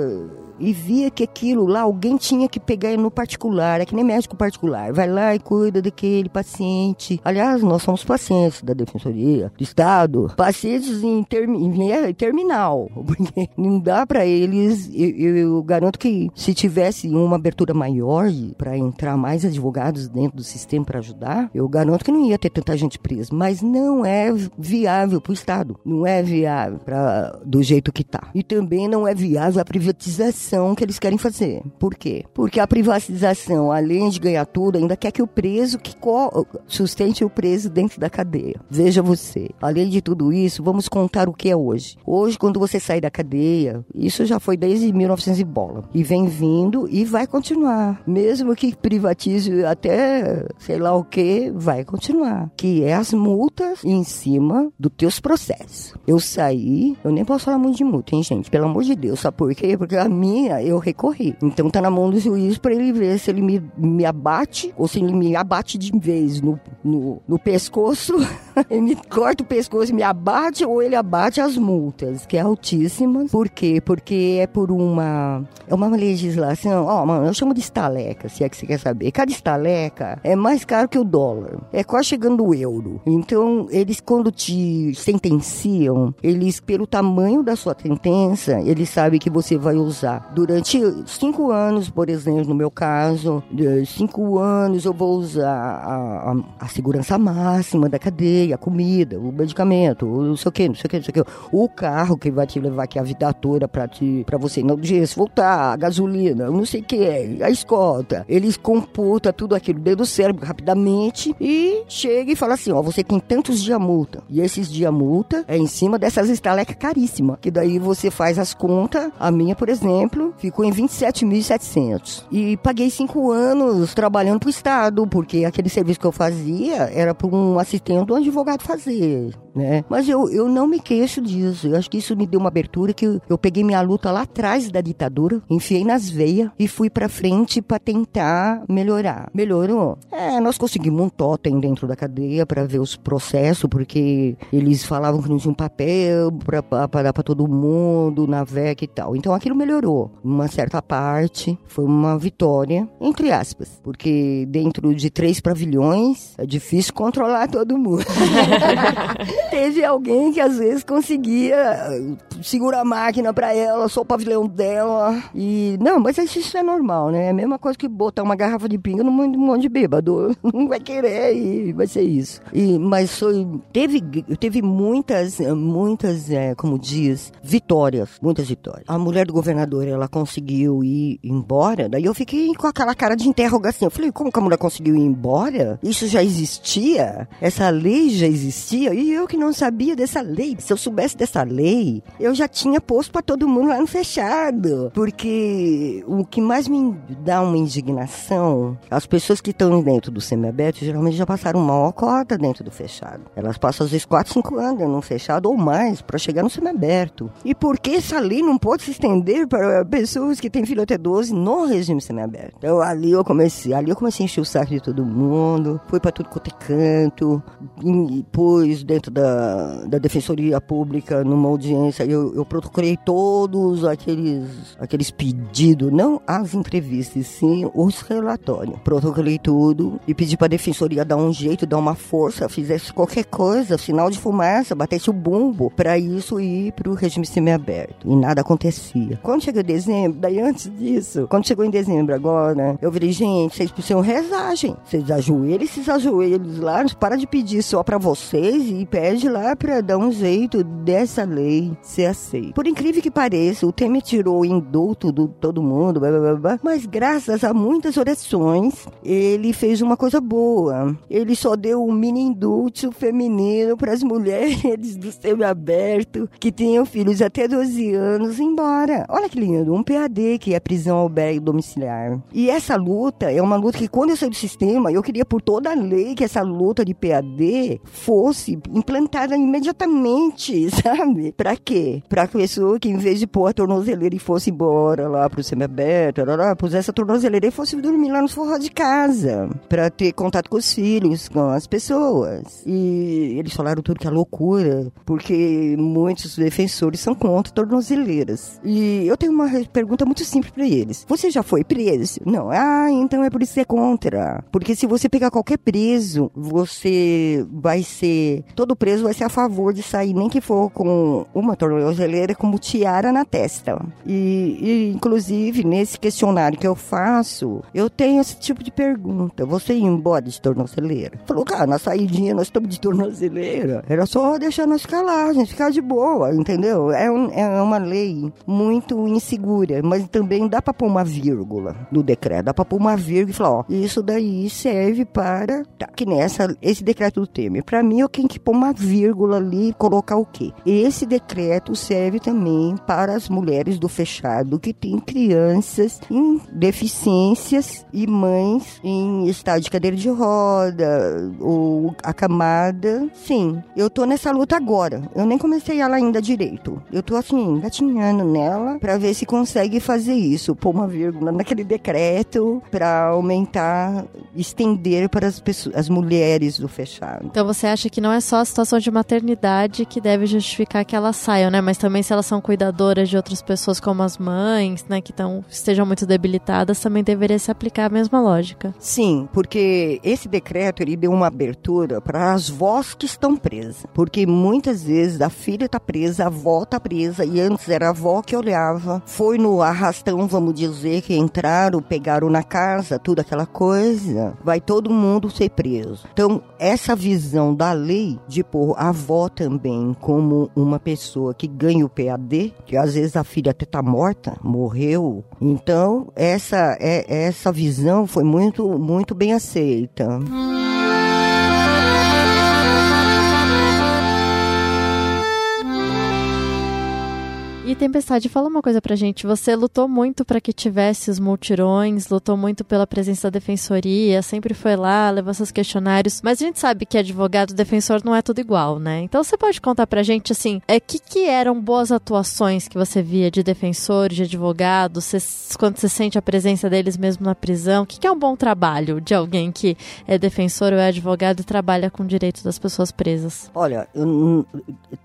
S3: e via que aquilo lá alguém tinha que pegar no particular, é que nem médico particular. Vai lá e cuida daquele paciente. Aliás, nós somos pacientes da Defensoria do Estado, pacientes em, termi terminal, porque não dá para eles. Eu, eu, garanto que se tivesse uma abertura maior para entrar mais advogados dentro do sistema para ajudar, eu garanto que não ia ter tanta gente presa. Mas não é viável para o Estado, não é viável pra, do jeito que tá. E também não é viável a privatização privatização que eles querem fazer. Por quê? Porque a privatização, além de ganhar tudo, ainda quer que o preso que sustente o preso dentro da cadeia. Veja você. Além de tudo isso, vamos contar o que é hoje. Hoje, quando você sai da cadeia, isso já foi desde 1900 e bola. E vem vindo e vai continuar. Mesmo que privatize até sei lá o que, vai continuar. Que é as multas em cima dos teus processos. Eu saí, eu nem posso falar muito de multa, hein, gente? Pelo amor de Deus, sabe por quê? Porque a minha eu recorri. Então tá na mão do juiz para ele ver se ele me, me abate ou se ele me abate de vez no, no, no pescoço, ele me corta o pescoço e me abate ou ele abate as multas, que é altíssima. Por quê? Porque é por uma é uma legislação, ó, oh, mano, eu chamo de estaleca, se é que você quer saber. Cada estaleca é mais caro que o dólar. É quase chegando o euro. Então, eles quando te sentenciam, eles pelo tamanho da sua sentença, eles sabem que você vai usar Durante cinco anos, por exemplo, no meu caso, cinco anos eu vou usar a, a, a segurança máxima da cadeia, a comida, o medicamento, não sei o que, não sei o que, não sei o que. O carro que vai te levar aqui a vida toda pra, te, pra você não dia se voltar, a gasolina, não sei o que, a escolta. Eles computam tudo aquilo dentro do cérebro rapidamente e chega e fala assim, ó, você tem tantos dias multa. E esses dias multa é em cima dessas estalecas caríssimas. Que daí você faz as contas, a minha, por exemplo, ficou em 27.700. E paguei cinco anos trabalhando pro Estado, porque aquele serviço que eu fazia era para um assistente do advogado fazer. Né? Mas eu, eu não me queixo disso. Eu acho que isso me deu uma abertura que eu, eu peguei minha luta lá atrás da ditadura, enfiei nas veias e fui para frente para tentar melhorar. Melhorou? É, nós conseguimos um totem dentro da cadeia para ver os processos, porque eles falavam que não tinha um papel para dar para todo mundo na VEC e tal. Então aquilo melhorou. Uma certa parte foi uma vitória, entre aspas, porque dentro de três pavilhões é difícil controlar todo mundo. Teve alguém que às vezes conseguia eh, segurar a máquina para ela, só o pavilhão dela. E não, mas isso é normal, né? É a mesma coisa que botar uma garrafa de pinga num monte de bêbado. Não vai querer e vai ser isso. E, mas foi, teve, teve muitas, muitas, é, como diz, vitórias, muitas vitórias. A mulher do governador, ela conseguiu ir embora, daí eu fiquei com aquela cara de interrogação. Eu falei, como que a mulher conseguiu ir embora? Isso já existia? Essa lei já existia? E eu que não sabia dessa lei. Se eu soubesse dessa lei, eu já tinha posto para todo mundo lá no fechado. Porque o que mais me dá uma indignação, as pessoas que estão dentro do semiaberto geralmente já passaram uma cota dentro do fechado. Elas passam às vezes 4, 5 anos no fechado ou mais para chegar no semiaberto. E por que essa lei não pode se estender para pessoas que têm filho até 12 no regime semiaberto? Então ali eu comecei, ali eu comecei a encher o saco de todo mundo, fui para tudo quanto é canto, e pus dentro da, da Defensoria Pública numa audiência, eu, eu protocolei todos aqueles, aqueles pedidos, não as entrevistas, sim os relatórios. Protocolei tudo e pedi para a Defensoria dar um jeito, dar uma força, fizesse qualquer coisa, sinal de fumaça, batesse o bumbo, para isso ir para o regime semiaberto. E nada acontecia. Quando chegou dezembro, daí antes disso, quando chegou em dezembro agora, eu virei, gente, vocês precisam rezar, gente. Vocês ajoelhem esses ajoelhos lá, para de pedir só para vocês e pede lá para dar um jeito dessa lei ser aceita. Por incrível que pareça, o Temer tirou o indulto do todo mundo, blá, blá, blá, mas graças a muitas orações, ele fez uma coisa boa. Ele só deu um mini indulto feminino para as mulheres do semi-aberto que tenham filhos até 12 anos embora. Olha que lindo, um PAD, que é prisão albergue domiciliar. E essa luta é uma luta que quando eu saí do sistema, eu queria por toda a lei que essa luta de PAD fosse implantada imediatamente, sabe? Para quê? Para a pessoa que em vez de pôr a tornozeleira e fosse embora lá pro semiaberto, pusesse a tornozeleira e fosse dormir lá no forró de casa, para ter contato com os filhos, com as pessoas. E eles falaram tudo que é loucura, porque muitos defensores são contra tornozeleiras. E eu tenho uma pergunta muito simples para eles. Você já foi preso? Não. Ah, então é por isso que é contra. Porque se você pegar qualquer preso, você vai ser. Todo preso vai ser a favor de sair, nem que for com uma tornozeleira como tiara na testa. E, e inclusive, nesse questionário que eu faço, eu tenho esse tipo de pergunta. Você ia embora de tornozeleira? Falou, cara, na saidinha nós estamos de tornozeleira. Era só deixar nós lá, a gente ficar de boa, entendeu? É, um, é uma lei muito insegura, mas também dá pra pôr uma vírgula no decreto. Dá pra pôr uma vírgula e falar, ó, isso daí serve para. Tá, que nessa, esse decreto do Temer. Pra mim, eu tenho que pôr uma vírgula ali colocar o quê? Esse decreto serve também para as mulheres do fechado que têm crianças em deficiências e mães em estado de cadeira de roda ou acamada. Sim, eu tô nessa luta agora. Eu nem comecei ela ainda direito. Eu tô assim, gatinhando nela para ver se consegue fazer isso, pôr uma vírgula naquele decreto para aumentar, estender para as pessoas, as mulheres do fechado.
S2: Então você acha que não é só a situação de maternidade que deve justificar que elas saiam, né? Mas também se elas são cuidadoras de outras pessoas como as mães, né, que tão, estejam muito debilitadas, também deveria se aplicar a mesma lógica.
S3: Sim, porque esse decreto ele deu uma abertura para as vós que estão presas, porque muitas vezes a filha está presa, a avó está presa e antes era a avó que olhava, foi no arrastão, vamos dizer, que entraram, pegaram na casa, tudo aquela coisa, vai todo mundo ser preso. Então, essa visão da lei de pôr a avó também como uma pessoa que ganha o PAD, que às vezes a filha até tá morta, morreu. Então, essa é essa visão foi muito muito bem aceita.
S2: E Tempestade, fala uma coisa pra gente. Você lutou muito para que tivesse os multirões, lutou muito pela presença da defensoria, sempre foi lá, levou seus questionários. Mas a gente sabe que advogado defensor não é tudo igual, né? Então você pode contar pra gente, assim, é que que eram boas atuações que você via de defensores, de advogados, você, quando você sente a presença deles mesmo na prisão? O que, que é um bom trabalho de alguém que é defensor ou é advogado e trabalha com direitos das pessoas presas?
S3: Olha, eu,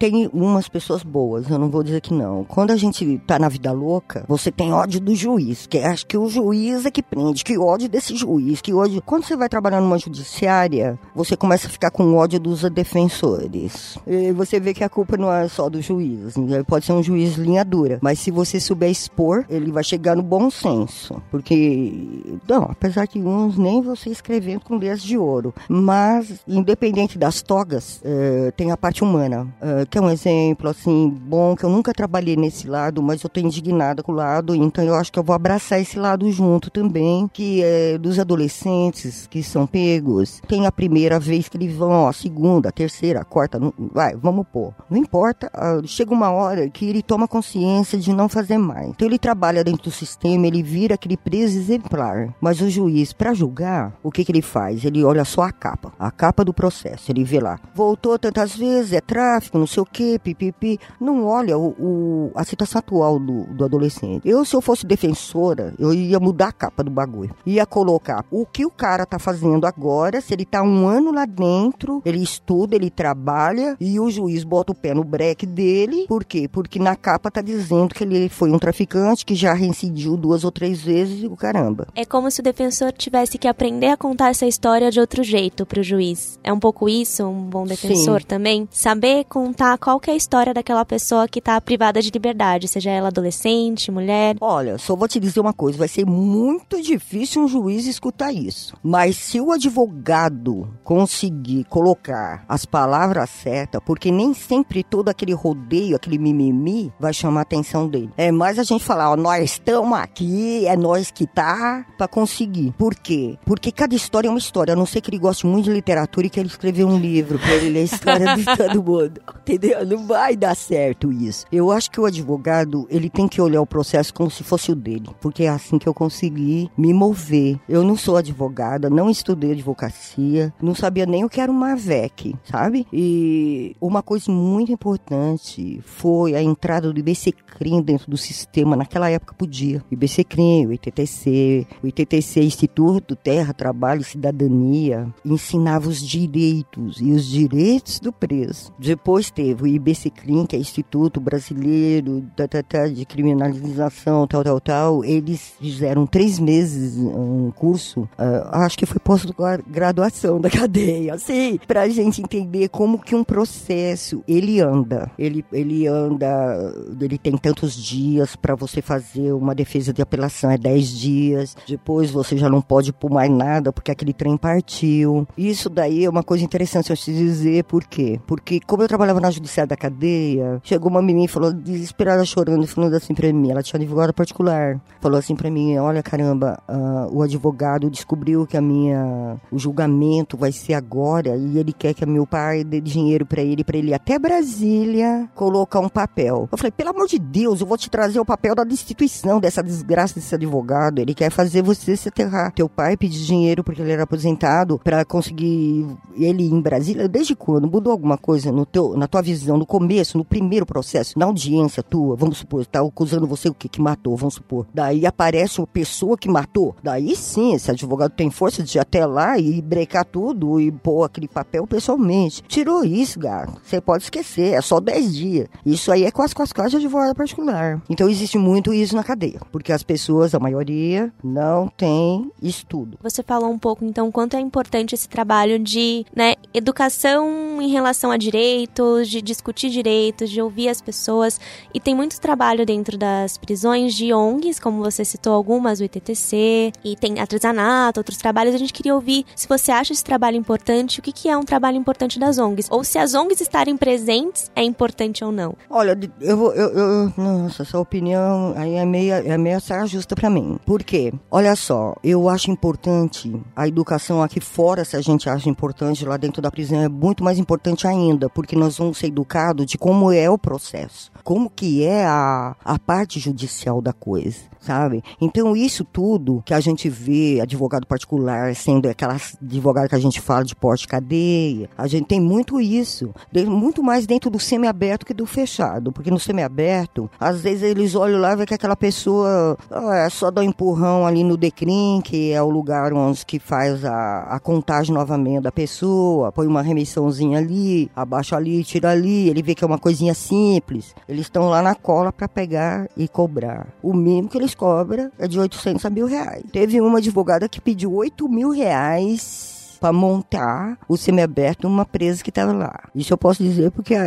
S3: tem umas pessoas boas, eu não vou dizer que não. Quando a gente tá na vida louca, você tem ódio do juiz, que acha que o juiz é que prende, que ódio desse juiz, que ódio. Quando você vai trabalhar numa judiciária, você começa a ficar com ódio dos defensores. E você vê que a culpa não é só do juiz, né? pode ser um juiz linha dura, mas se você souber expor, ele vai chegar no bom senso. Porque, não, apesar que uns nem você escrevendo com dedos de ouro, mas independente das togas, é, tem a parte humana, é, que é um exemplo assim bom que eu nunca trabalhei nesse lado, mas eu tô indignada com o lado, então eu acho que eu vou abraçar esse lado junto também, que é dos adolescentes que são pegos. Tem a primeira vez que eles vão, ó, a segunda, a terceira, a quarta, não, vai, vamos pôr. Não importa, chega uma hora que ele toma consciência de não fazer mais. Então ele trabalha dentro do sistema, ele vira aquele preso exemplar. Mas o juiz, para julgar, o que que ele faz? Ele olha só a capa, a capa do processo, ele vê lá. Voltou tantas vezes, é tráfico, não sei o que, pipipi. Não olha o, o, a situação atual do, do adolescente. Eu, se eu fosse defensora, eu ia mudar a capa do bagulho. Ia colocar o que o cara tá fazendo agora, se ele tá um ano lá dentro, ele estuda, ele trabalha e o juiz bota o pé no breque dele. Por quê? Porque na capa tá dizendo que ele foi um traficante que já reincidiu duas ou três vezes e o caramba.
S1: É como se o defensor tivesse que aprender a contar essa história de outro jeito pro juiz. É um pouco isso, um bom defensor Sim. também? Saber contar qual que é a história daquela pessoa que tá privada de liberdade, seja ela adolescente, mulher.
S3: Olha, só vou te dizer uma coisa, vai ser muito difícil um juiz escutar isso. Mas se o advogado conseguir colocar as palavras certas, porque nem sempre todo aquele rodeio, aquele mimimi vai chamar a atenção dele. É mais a gente falar, ó, nós estamos aqui, é nós que tá, para conseguir. Por quê? Porque cada história é uma história. A não ser que ele goste muito de literatura e que ele escreveu um livro pra ele ler a história de todo mundo. Entendeu? Não vai dar certo isso. Eu acho que o advogado, ele tem que olhar o processo como se fosse o dele. Porque é assim que eu consegui me mover. Eu não sou advogada, não estudei advocacia, não sabia nem o que era uma VEC, sabe? E uma coisa muito importante foi a entrada do IBCCRIM dentro do sistema. Naquela época podia. IBCCRIM, o ITTC, o ITTC, Instituto Terra, Trabalho e Cidadania, ensinava os direitos e os direitos do preso. Depois teve o IBCCRIM, que é Instituto Brasileiro de Criminalização, tal, tal, tal. Eles fizeram três meses um curso, uh, acho que foi pós-graduação da cadeia, assim, pra gente entender como que um processo, ele anda. Ele, ele anda, ele tem tantos dias para você fazer uma defesa de apelação, é 10 dias. Depois você já não pode pôr mais nada porque aquele trem partiu. Isso daí é uma coisa interessante eu te dizer, por quê? Porque como eu trabalhava na judiciária da cadeia, chegou uma menina e falou, desesperada, chorando, falando assim pra mim, ela tinha advogado particular, falou assim pra mim, olha caramba, uh, o advogado descobriu que a minha, o julgamento vai ser agora e ele quer que meu pai dê dinheiro para ele, para ele ir até Brasília colocar um papel. Eu falei, pelo amor de Deus, eu vou te trazer o papel da destituição dessa desgraça desse advogado. Ele quer fazer você se aterrar. Teu pai pedir dinheiro porque ele era aposentado para conseguir ele ir em Brasília. Desde quando mudou alguma coisa no teu, na tua visão, no começo, no primeiro processo, na audiência tua, vamos supor, tá acusando você o que que matou, vamos supor. Daí aparece uma pessoa que matou. Daí sim, esse advogado tem força de ir até lá e brecar tudo e pôr aquele papel pessoalmente. Tirou isso, gato. Você pode esquecer, é só 10 dias. Isso aí é quase quase quase de advogado particular. Então existe muito isso na cadeia, porque as pessoas, a maioria, não tem estudo.
S1: Você falou um pouco então quanto é importante esse trabalho de, né, educação em relação a direitos, de discutir direitos, de ouvir as pessoas. E tem muito trabalho dentro das prisões de ONGs, como você citou algumas, o ITTC, e tem artesanato, outros trabalhos. A gente queria ouvir se você acha esse trabalho importante, o que, que é um trabalho importante das ONGs, ou se as ONGs estarem presentes é importante ou não.
S3: Olha, eu vou, eu, eu, nossa, essa opinião aí é meio, é meio saia justa para mim. Por quê? Olha só, eu acho importante a educação aqui fora, se a gente acha importante, lá dentro da prisão é muito mais importante ainda, porque nós vamos ser educados de como é o processo. Como que é a, a parte judicial da coisa sabe? Então, isso tudo que a gente vê, advogado particular, sendo aquelas advogado que a gente fala de porte cadeia, a gente tem muito isso, muito mais dentro do semiaberto que do fechado, porque no semiaberto, às vezes eles olham lá e vê que aquela pessoa ah, é só dá um empurrão ali no decrim, que é o lugar onde que faz a, a contagem novamente da pessoa, põe uma remissãozinha ali, abaixa ali, tira ali, ele vê que é uma coisinha simples. Eles estão lá na cola para pegar e cobrar. O mínimo que eles cobra é de 800 a mil reais. Teve uma advogada que pediu 8 mil reais para montar o semiaberto numa presa que estava lá. Isso eu posso dizer porque a,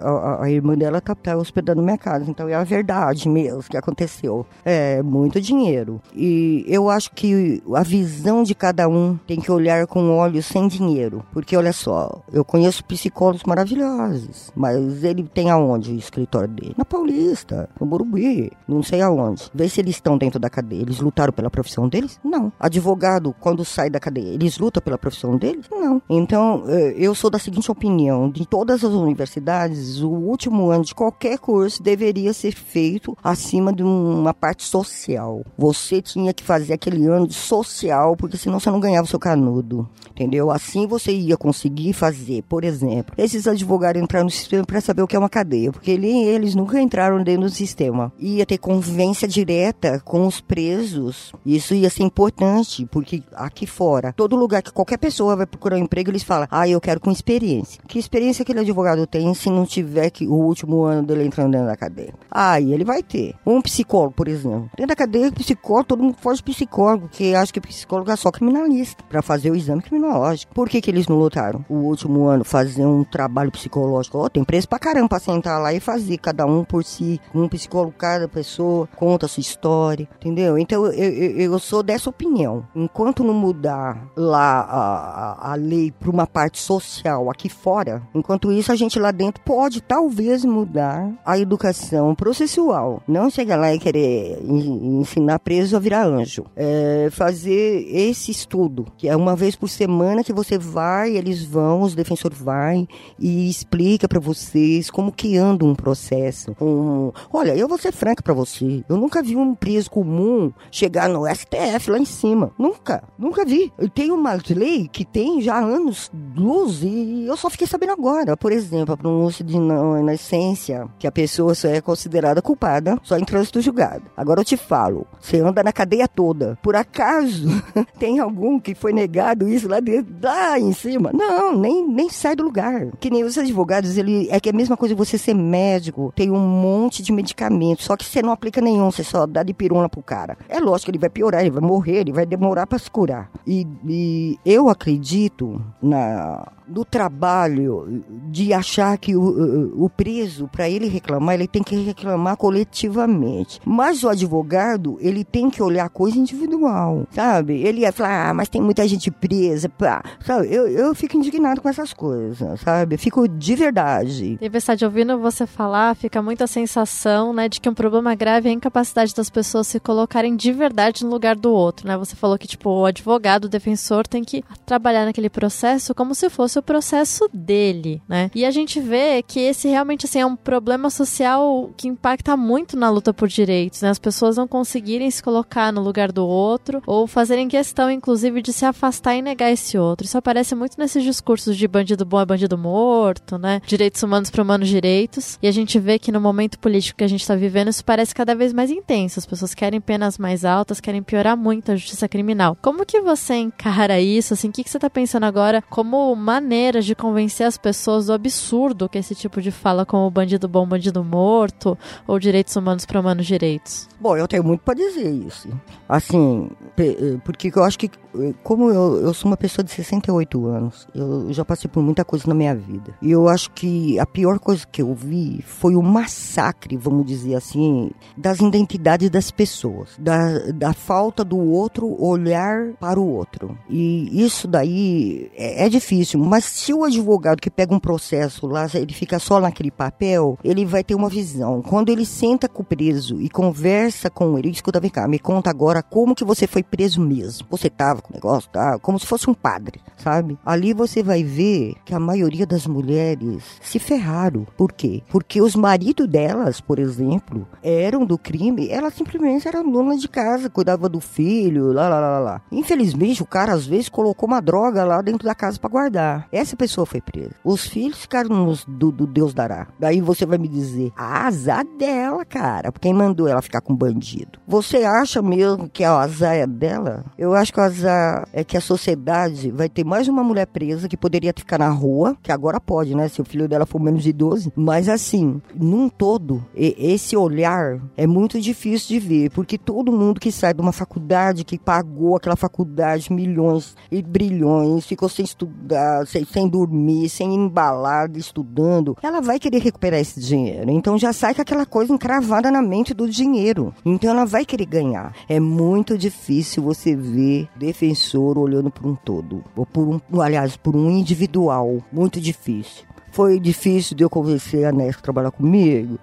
S3: a, a irmã dela tá, tá hospedando minha casa, então é a verdade mesmo que aconteceu. É muito dinheiro. E eu acho que a visão de cada um tem que olhar com olhos sem dinheiro. Porque olha só, eu conheço psicólogos maravilhosos, mas ele tem aonde o escritório dele? Na Paulista, no Morumbi, não sei aonde. Vê se eles estão dentro da cadeia. Eles lutaram pela profissão deles? Não. Advogado, quando sai da cadeia, eles lutam luta pela profissão deles? Não. Então, eh, eu sou da seguinte opinião: de todas as universidades, o último ano de qualquer curso deveria ser feito acima de uma parte social. Você tinha que fazer aquele ano de social, porque senão você não ganhava o seu canudo. Entendeu? Assim você ia conseguir fazer, por exemplo, esses advogados entrar no sistema para saber o que é uma cadeia, porque eles nunca entraram dentro do sistema. Ia ter convivência direta com os presos. Isso ia ser importante, porque aqui fora, todo lugar que qualquer pessoa vai procurar um emprego, eles falam, ah, eu quero com experiência. Que experiência aquele advogado tem se não tiver que, o último ano dele entrando dentro da cadeia? Aí ele vai ter. Um psicólogo, por exemplo. Dentro da cadeia, psicólogo, todo mundo foge psicólogo, que acha que psicólogo é só criminalista, para fazer o exame criminológico. Por que que eles não lutaram? O último ano, fazer um trabalho psicológico. Oh, tem preço pra caramba pra sentar lá e fazer, cada um por si. Um psicólogo, cada pessoa, conta a sua história, entendeu? Então, eu, eu, eu sou dessa opinião. Enquanto não mudar lá a, a, lei para uma parte social aqui fora, enquanto isso a gente lá dentro pode talvez mudar a educação processual. Não chegar lá e querer ensinar preso a virar anjo. É fazer esse estudo, que é uma vez por semana que você vai, eles vão, os defensores vai e explica para vocês como que anda um processo. Um... Olha, eu vou ser franca para você. Eu nunca vi um preso comum chegar no STF lá em cima. Nunca, nunca vi. Eu tenho uma de lei que tem já anos luz e eu só fiquei sabendo agora. Por exemplo, a pronúncia de não na essência, que a pessoa só é considerada culpada só em trânsito julgado. Agora eu te falo, você anda na cadeia toda. Por acaso tem algum que foi negado isso lá dentro, lá em cima? Não, nem, nem sai do lugar. Que nem os advogados, ele é que é a mesma coisa você ser médico, tem um monte de medicamento, só que você não aplica nenhum, você só dá de pirona pro cara. É lógico que ele vai piorar, ele vai morrer, ele vai demorar para se curar. E, e eu acredito na do trabalho de achar que o, o preso, para ele reclamar, ele tem que reclamar coletivamente. Mas o advogado, ele tem que olhar a coisa individual, sabe? Ele ia falar, ah, mas tem muita gente presa, pá. Sabe? Eu, eu fico indignado com essas coisas, sabe? Eu fico de verdade.
S2: Tempestade, ouvindo você falar, fica muita sensação, né, de que um problema grave é a incapacidade das pessoas se colocarem de verdade no lugar do outro, né? Você falou que, tipo, o advogado, o defensor tem que trabalhar naquele processo como se fosse o processo dele, né? E a gente vê que esse realmente assim é um problema social que impacta muito na luta por direitos, né? As pessoas não conseguirem se colocar no lugar do outro ou fazerem questão inclusive de se afastar e negar esse outro. Isso aparece muito nesses discursos de bandido bom é bandido morto, né? Direitos humanos para humanos direitos. E a gente vê que no momento político que a gente está vivendo, isso parece cada vez mais intenso. As pessoas querem penas mais altas, querem piorar muito a justiça criminal. Como que você encara isso? Assim, o que, que você está pensando agora como maneiras de convencer as pessoas do absurdo que esse tipo de fala como bandido bom, bandido morto, ou direitos humanos para humanos direitos?
S3: Bom, eu tenho muito para dizer isso. Assim, eh, porque eu acho que, eh, como eu, eu sou uma pessoa de 68 anos, eu já passei por muita coisa na minha vida. E eu acho que a pior coisa que eu vi foi o massacre, vamos dizer assim, das identidades das pessoas, da, da falta do outro olhar para o outro. E isso daí é, é difícil, mas Mas se o advogado que pega um processo lá, ele fica só naquele papel, ele vai ter uma visão. Quando ele senta com o preso e conversa com ele, escuta, vem cá, me conta agora como que você foi preso mesmo. Você tava com o negócio, tá? Como se fosse um padre, sabe? Ali você vai ver que a maioria das mulheres se ferraram. Por quê? Porque os maridos delas, por exemplo, eram do crime, elas simplesmente eram donas de casa, cuidava do filho, lá, lá, lá, lá. Infelizmente, o cara às vezes colocou uma droga lá dentro da casa para guardar. Essa pessoa foi presa. Os filhos ficaram nos, do, do Deus dará. Daí você vai me dizer, a azar dela, cara. Quem mandou ela ficar com bandido? Você acha mesmo que a azar é dela? Eu acho que o azar é que a sociedade vai ter mais uma mulher presa que poderia ficar na rua, que agora pode, né? Se o filho dela for menos de 12. Mas assim, num todo, esse olhar é muito difícil de ver, porque todo mundo que sai de uma faculdade, que pagou aquela faculdade milhões e brilhões, ficou sem estudar, sem, sem dormir, sem embalada, estudando, ela vai querer recuperar esse dinheiro. Então já sai com aquela coisa encravada na mente do dinheiro. Então ela vai querer ganhar. É muito difícil você ver defensor olhando por um todo, ou por um, aliás, por um individual. Muito difícil. Foi difícil de eu convencer a Nessa a trabalhar comigo?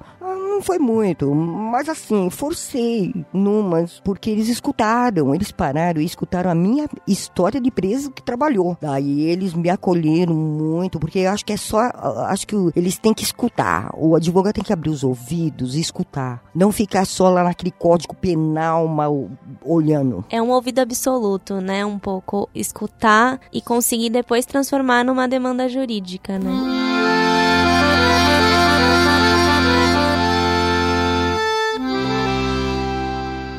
S3: Não foi muito, mas assim, forcei numas, porque eles escutaram, eles pararam e escutaram a minha história de preso que trabalhou. Daí eles me acolheram muito, porque eu acho que é só, acho que eles têm que escutar. O advogado tem que abrir os ouvidos e escutar. Não ficar só lá naquele código penal mal olhando.
S1: É um ouvido absoluto, né? Um pouco escutar e conseguir depois transformar numa demanda jurídica, né?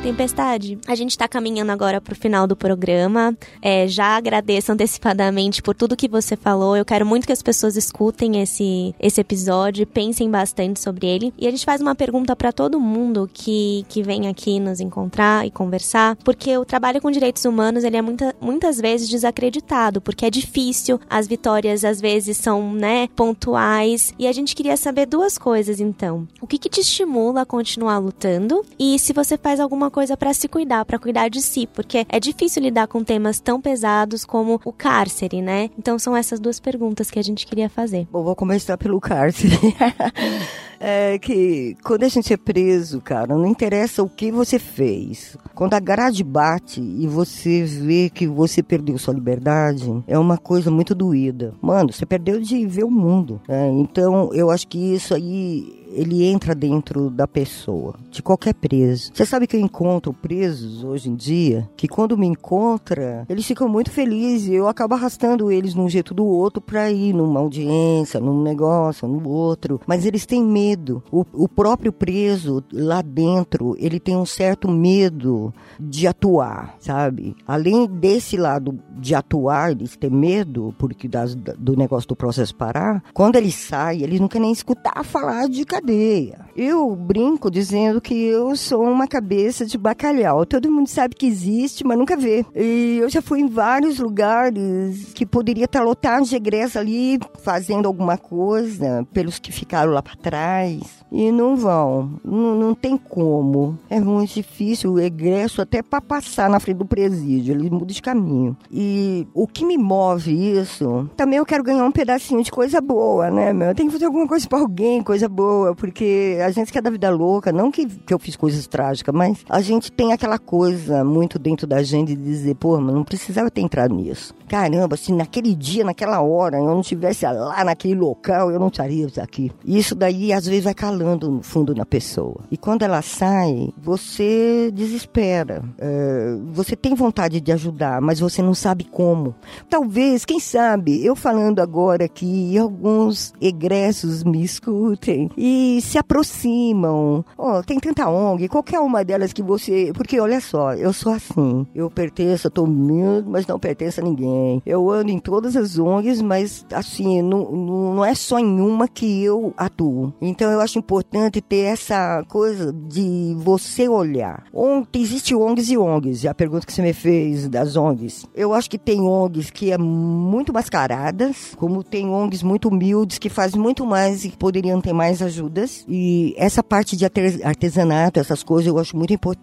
S1: Tempestade, a gente está caminhando agora para o final do programa. É, já agradeço antecipadamente por tudo que você falou. Eu quero muito que as pessoas escutem esse, esse episódio, pensem bastante sobre ele. E a gente faz uma pergunta para todo mundo que, que vem aqui nos encontrar e conversar, porque o trabalho com direitos humanos ele é muita, muitas vezes desacreditado, porque é difícil, as vitórias às vezes são né, pontuais. E a gente queria saber duas coisas então. O que, que te estimula a continuar lutando? E se você faz alguma coisa coisa para se cuidar, para cuidar de si, porque é difícil lidar com temas tão pesados como o cárcere, né? Então são essas duas perguntas que a gente queria fazer.
S3: Bom, vou começar pelo cárcere. é que quando a gente é preso, cara, não interessa o que você fez. Quando a grade bate e você vê que você perdeu sua liberdade, é uma coisa muito doída. Mano, você perdeu de ver o mundo. Né? Então, eu acho que isso aí ele entra dentro da pessoa, de qualquer preso. Você sabe que eu encontro presos hoje em dia que quando me encontra, eles ficam muito felizes eu acabo arrastando eles num jeito do outro para ir numa audiência, num negócio, no outro. Mas eles têm medo. O, o próprio preso lá dentro, ele tem um certo medo de atuar, sabe? Além desse lado de atuar, eles têm medo porque das, do negócio do processo parar, quando ele sai, eles não querem nem escutar falar de cadeia. Eu brinco dizendo que eu sou uma cabeça de bacalhau. Todo mundo sabe que existe, mas nunca vê. E eu já fui em vários lugares que poderia estar lotado de egresso ali fazendo alguma coisa pelos que ficaram lá para trás e não vão. Não, não tem como. É muito difícil o egresso até para passar na frente do presídio. Ele muda de caminho. E o que me move isso, também eu quero ganhar um pedacinho de coisa boa, né, meu? Eu tenho que fazer alguma coisa para alguém, coisa boa porque a gente que é da vida louca, não que, que eu fiz coisas trágicas, mas a gente tem aquela coisa muito dentro da gente de dizer, pô, mas não precisava ter entrado nisso. Caramba, se naquele dia, naquela hora, eu não estivesse lá naquele local, eu não estaria aqui. Isso daí, às vezes, vai calando no fundo na pessoa. E quando ela sai, você desespera. É, você tem vontade de ajudar, mas você não sabe como. Talvez, quem sabe, eu falando agora aqui, alguns egressos me escutem e se aproximam. Oh, tem tanta ONG, qualquer uma delas que você. Porque olha só, eu sou assim. Eu pertenço a todo mundo, mas não pertenço a ninguém. Eu ando em todas as ONGs, mas assim, não, não é só em uma que eu atuo. Então eu acho importante ter essa coisa de você olhar. Ontem existe ONGs e ONGs. A pergunta que você me fez das ONGs. Eu acho que tem ONGs que é muito mascaradas, como tem ONGs muito humildes que fazem muito mais e poderiam ter mais ajuda ajudas. E essa parte de artesanato, essas coisas, eu acho muito importante.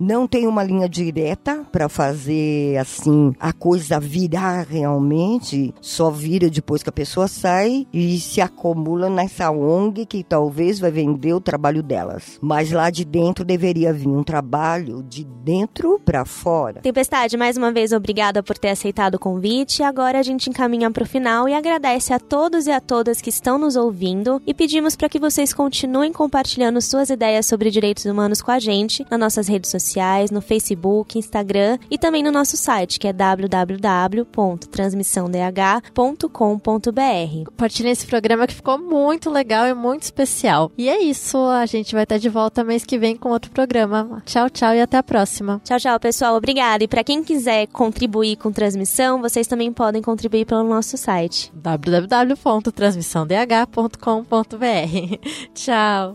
S3: Não tem uma linha direta para fazer assim a coisa virar realmente. Só vira depois que a pessoa sai e se acumula nessa ONG que talvez vai vender o trabalho delas. Mas lá de dentro deveria vir um trabalho de dentro para fora.
S1: Tempestade, mais uma vez obrigada por ter aceitado o convite. Agora a gente encaminha para o final e agradece a todos e a todas que estão nos ouvindo e pedimos para que vocês continuem compartilhando suas ideias sobre direitos humanos com a gente nas nossas redes sociais, no Facebook, Instagram e também no nosso site, que é www.transmissãodh.com.br.
S2: Compartilhem esse programa que ficou muito legal e muito especial. E é isso, a gente vai estar de volta mês que vem com outro programa. Tchau, tchau e até a próxima.
S1: Tchau, tchau, pessoal. Obrigada. E para quem quiser contribuir com transmissão, vocês também podem contribuir pelo nosso site
S2: www.transmissãodh.com.br. Tchau.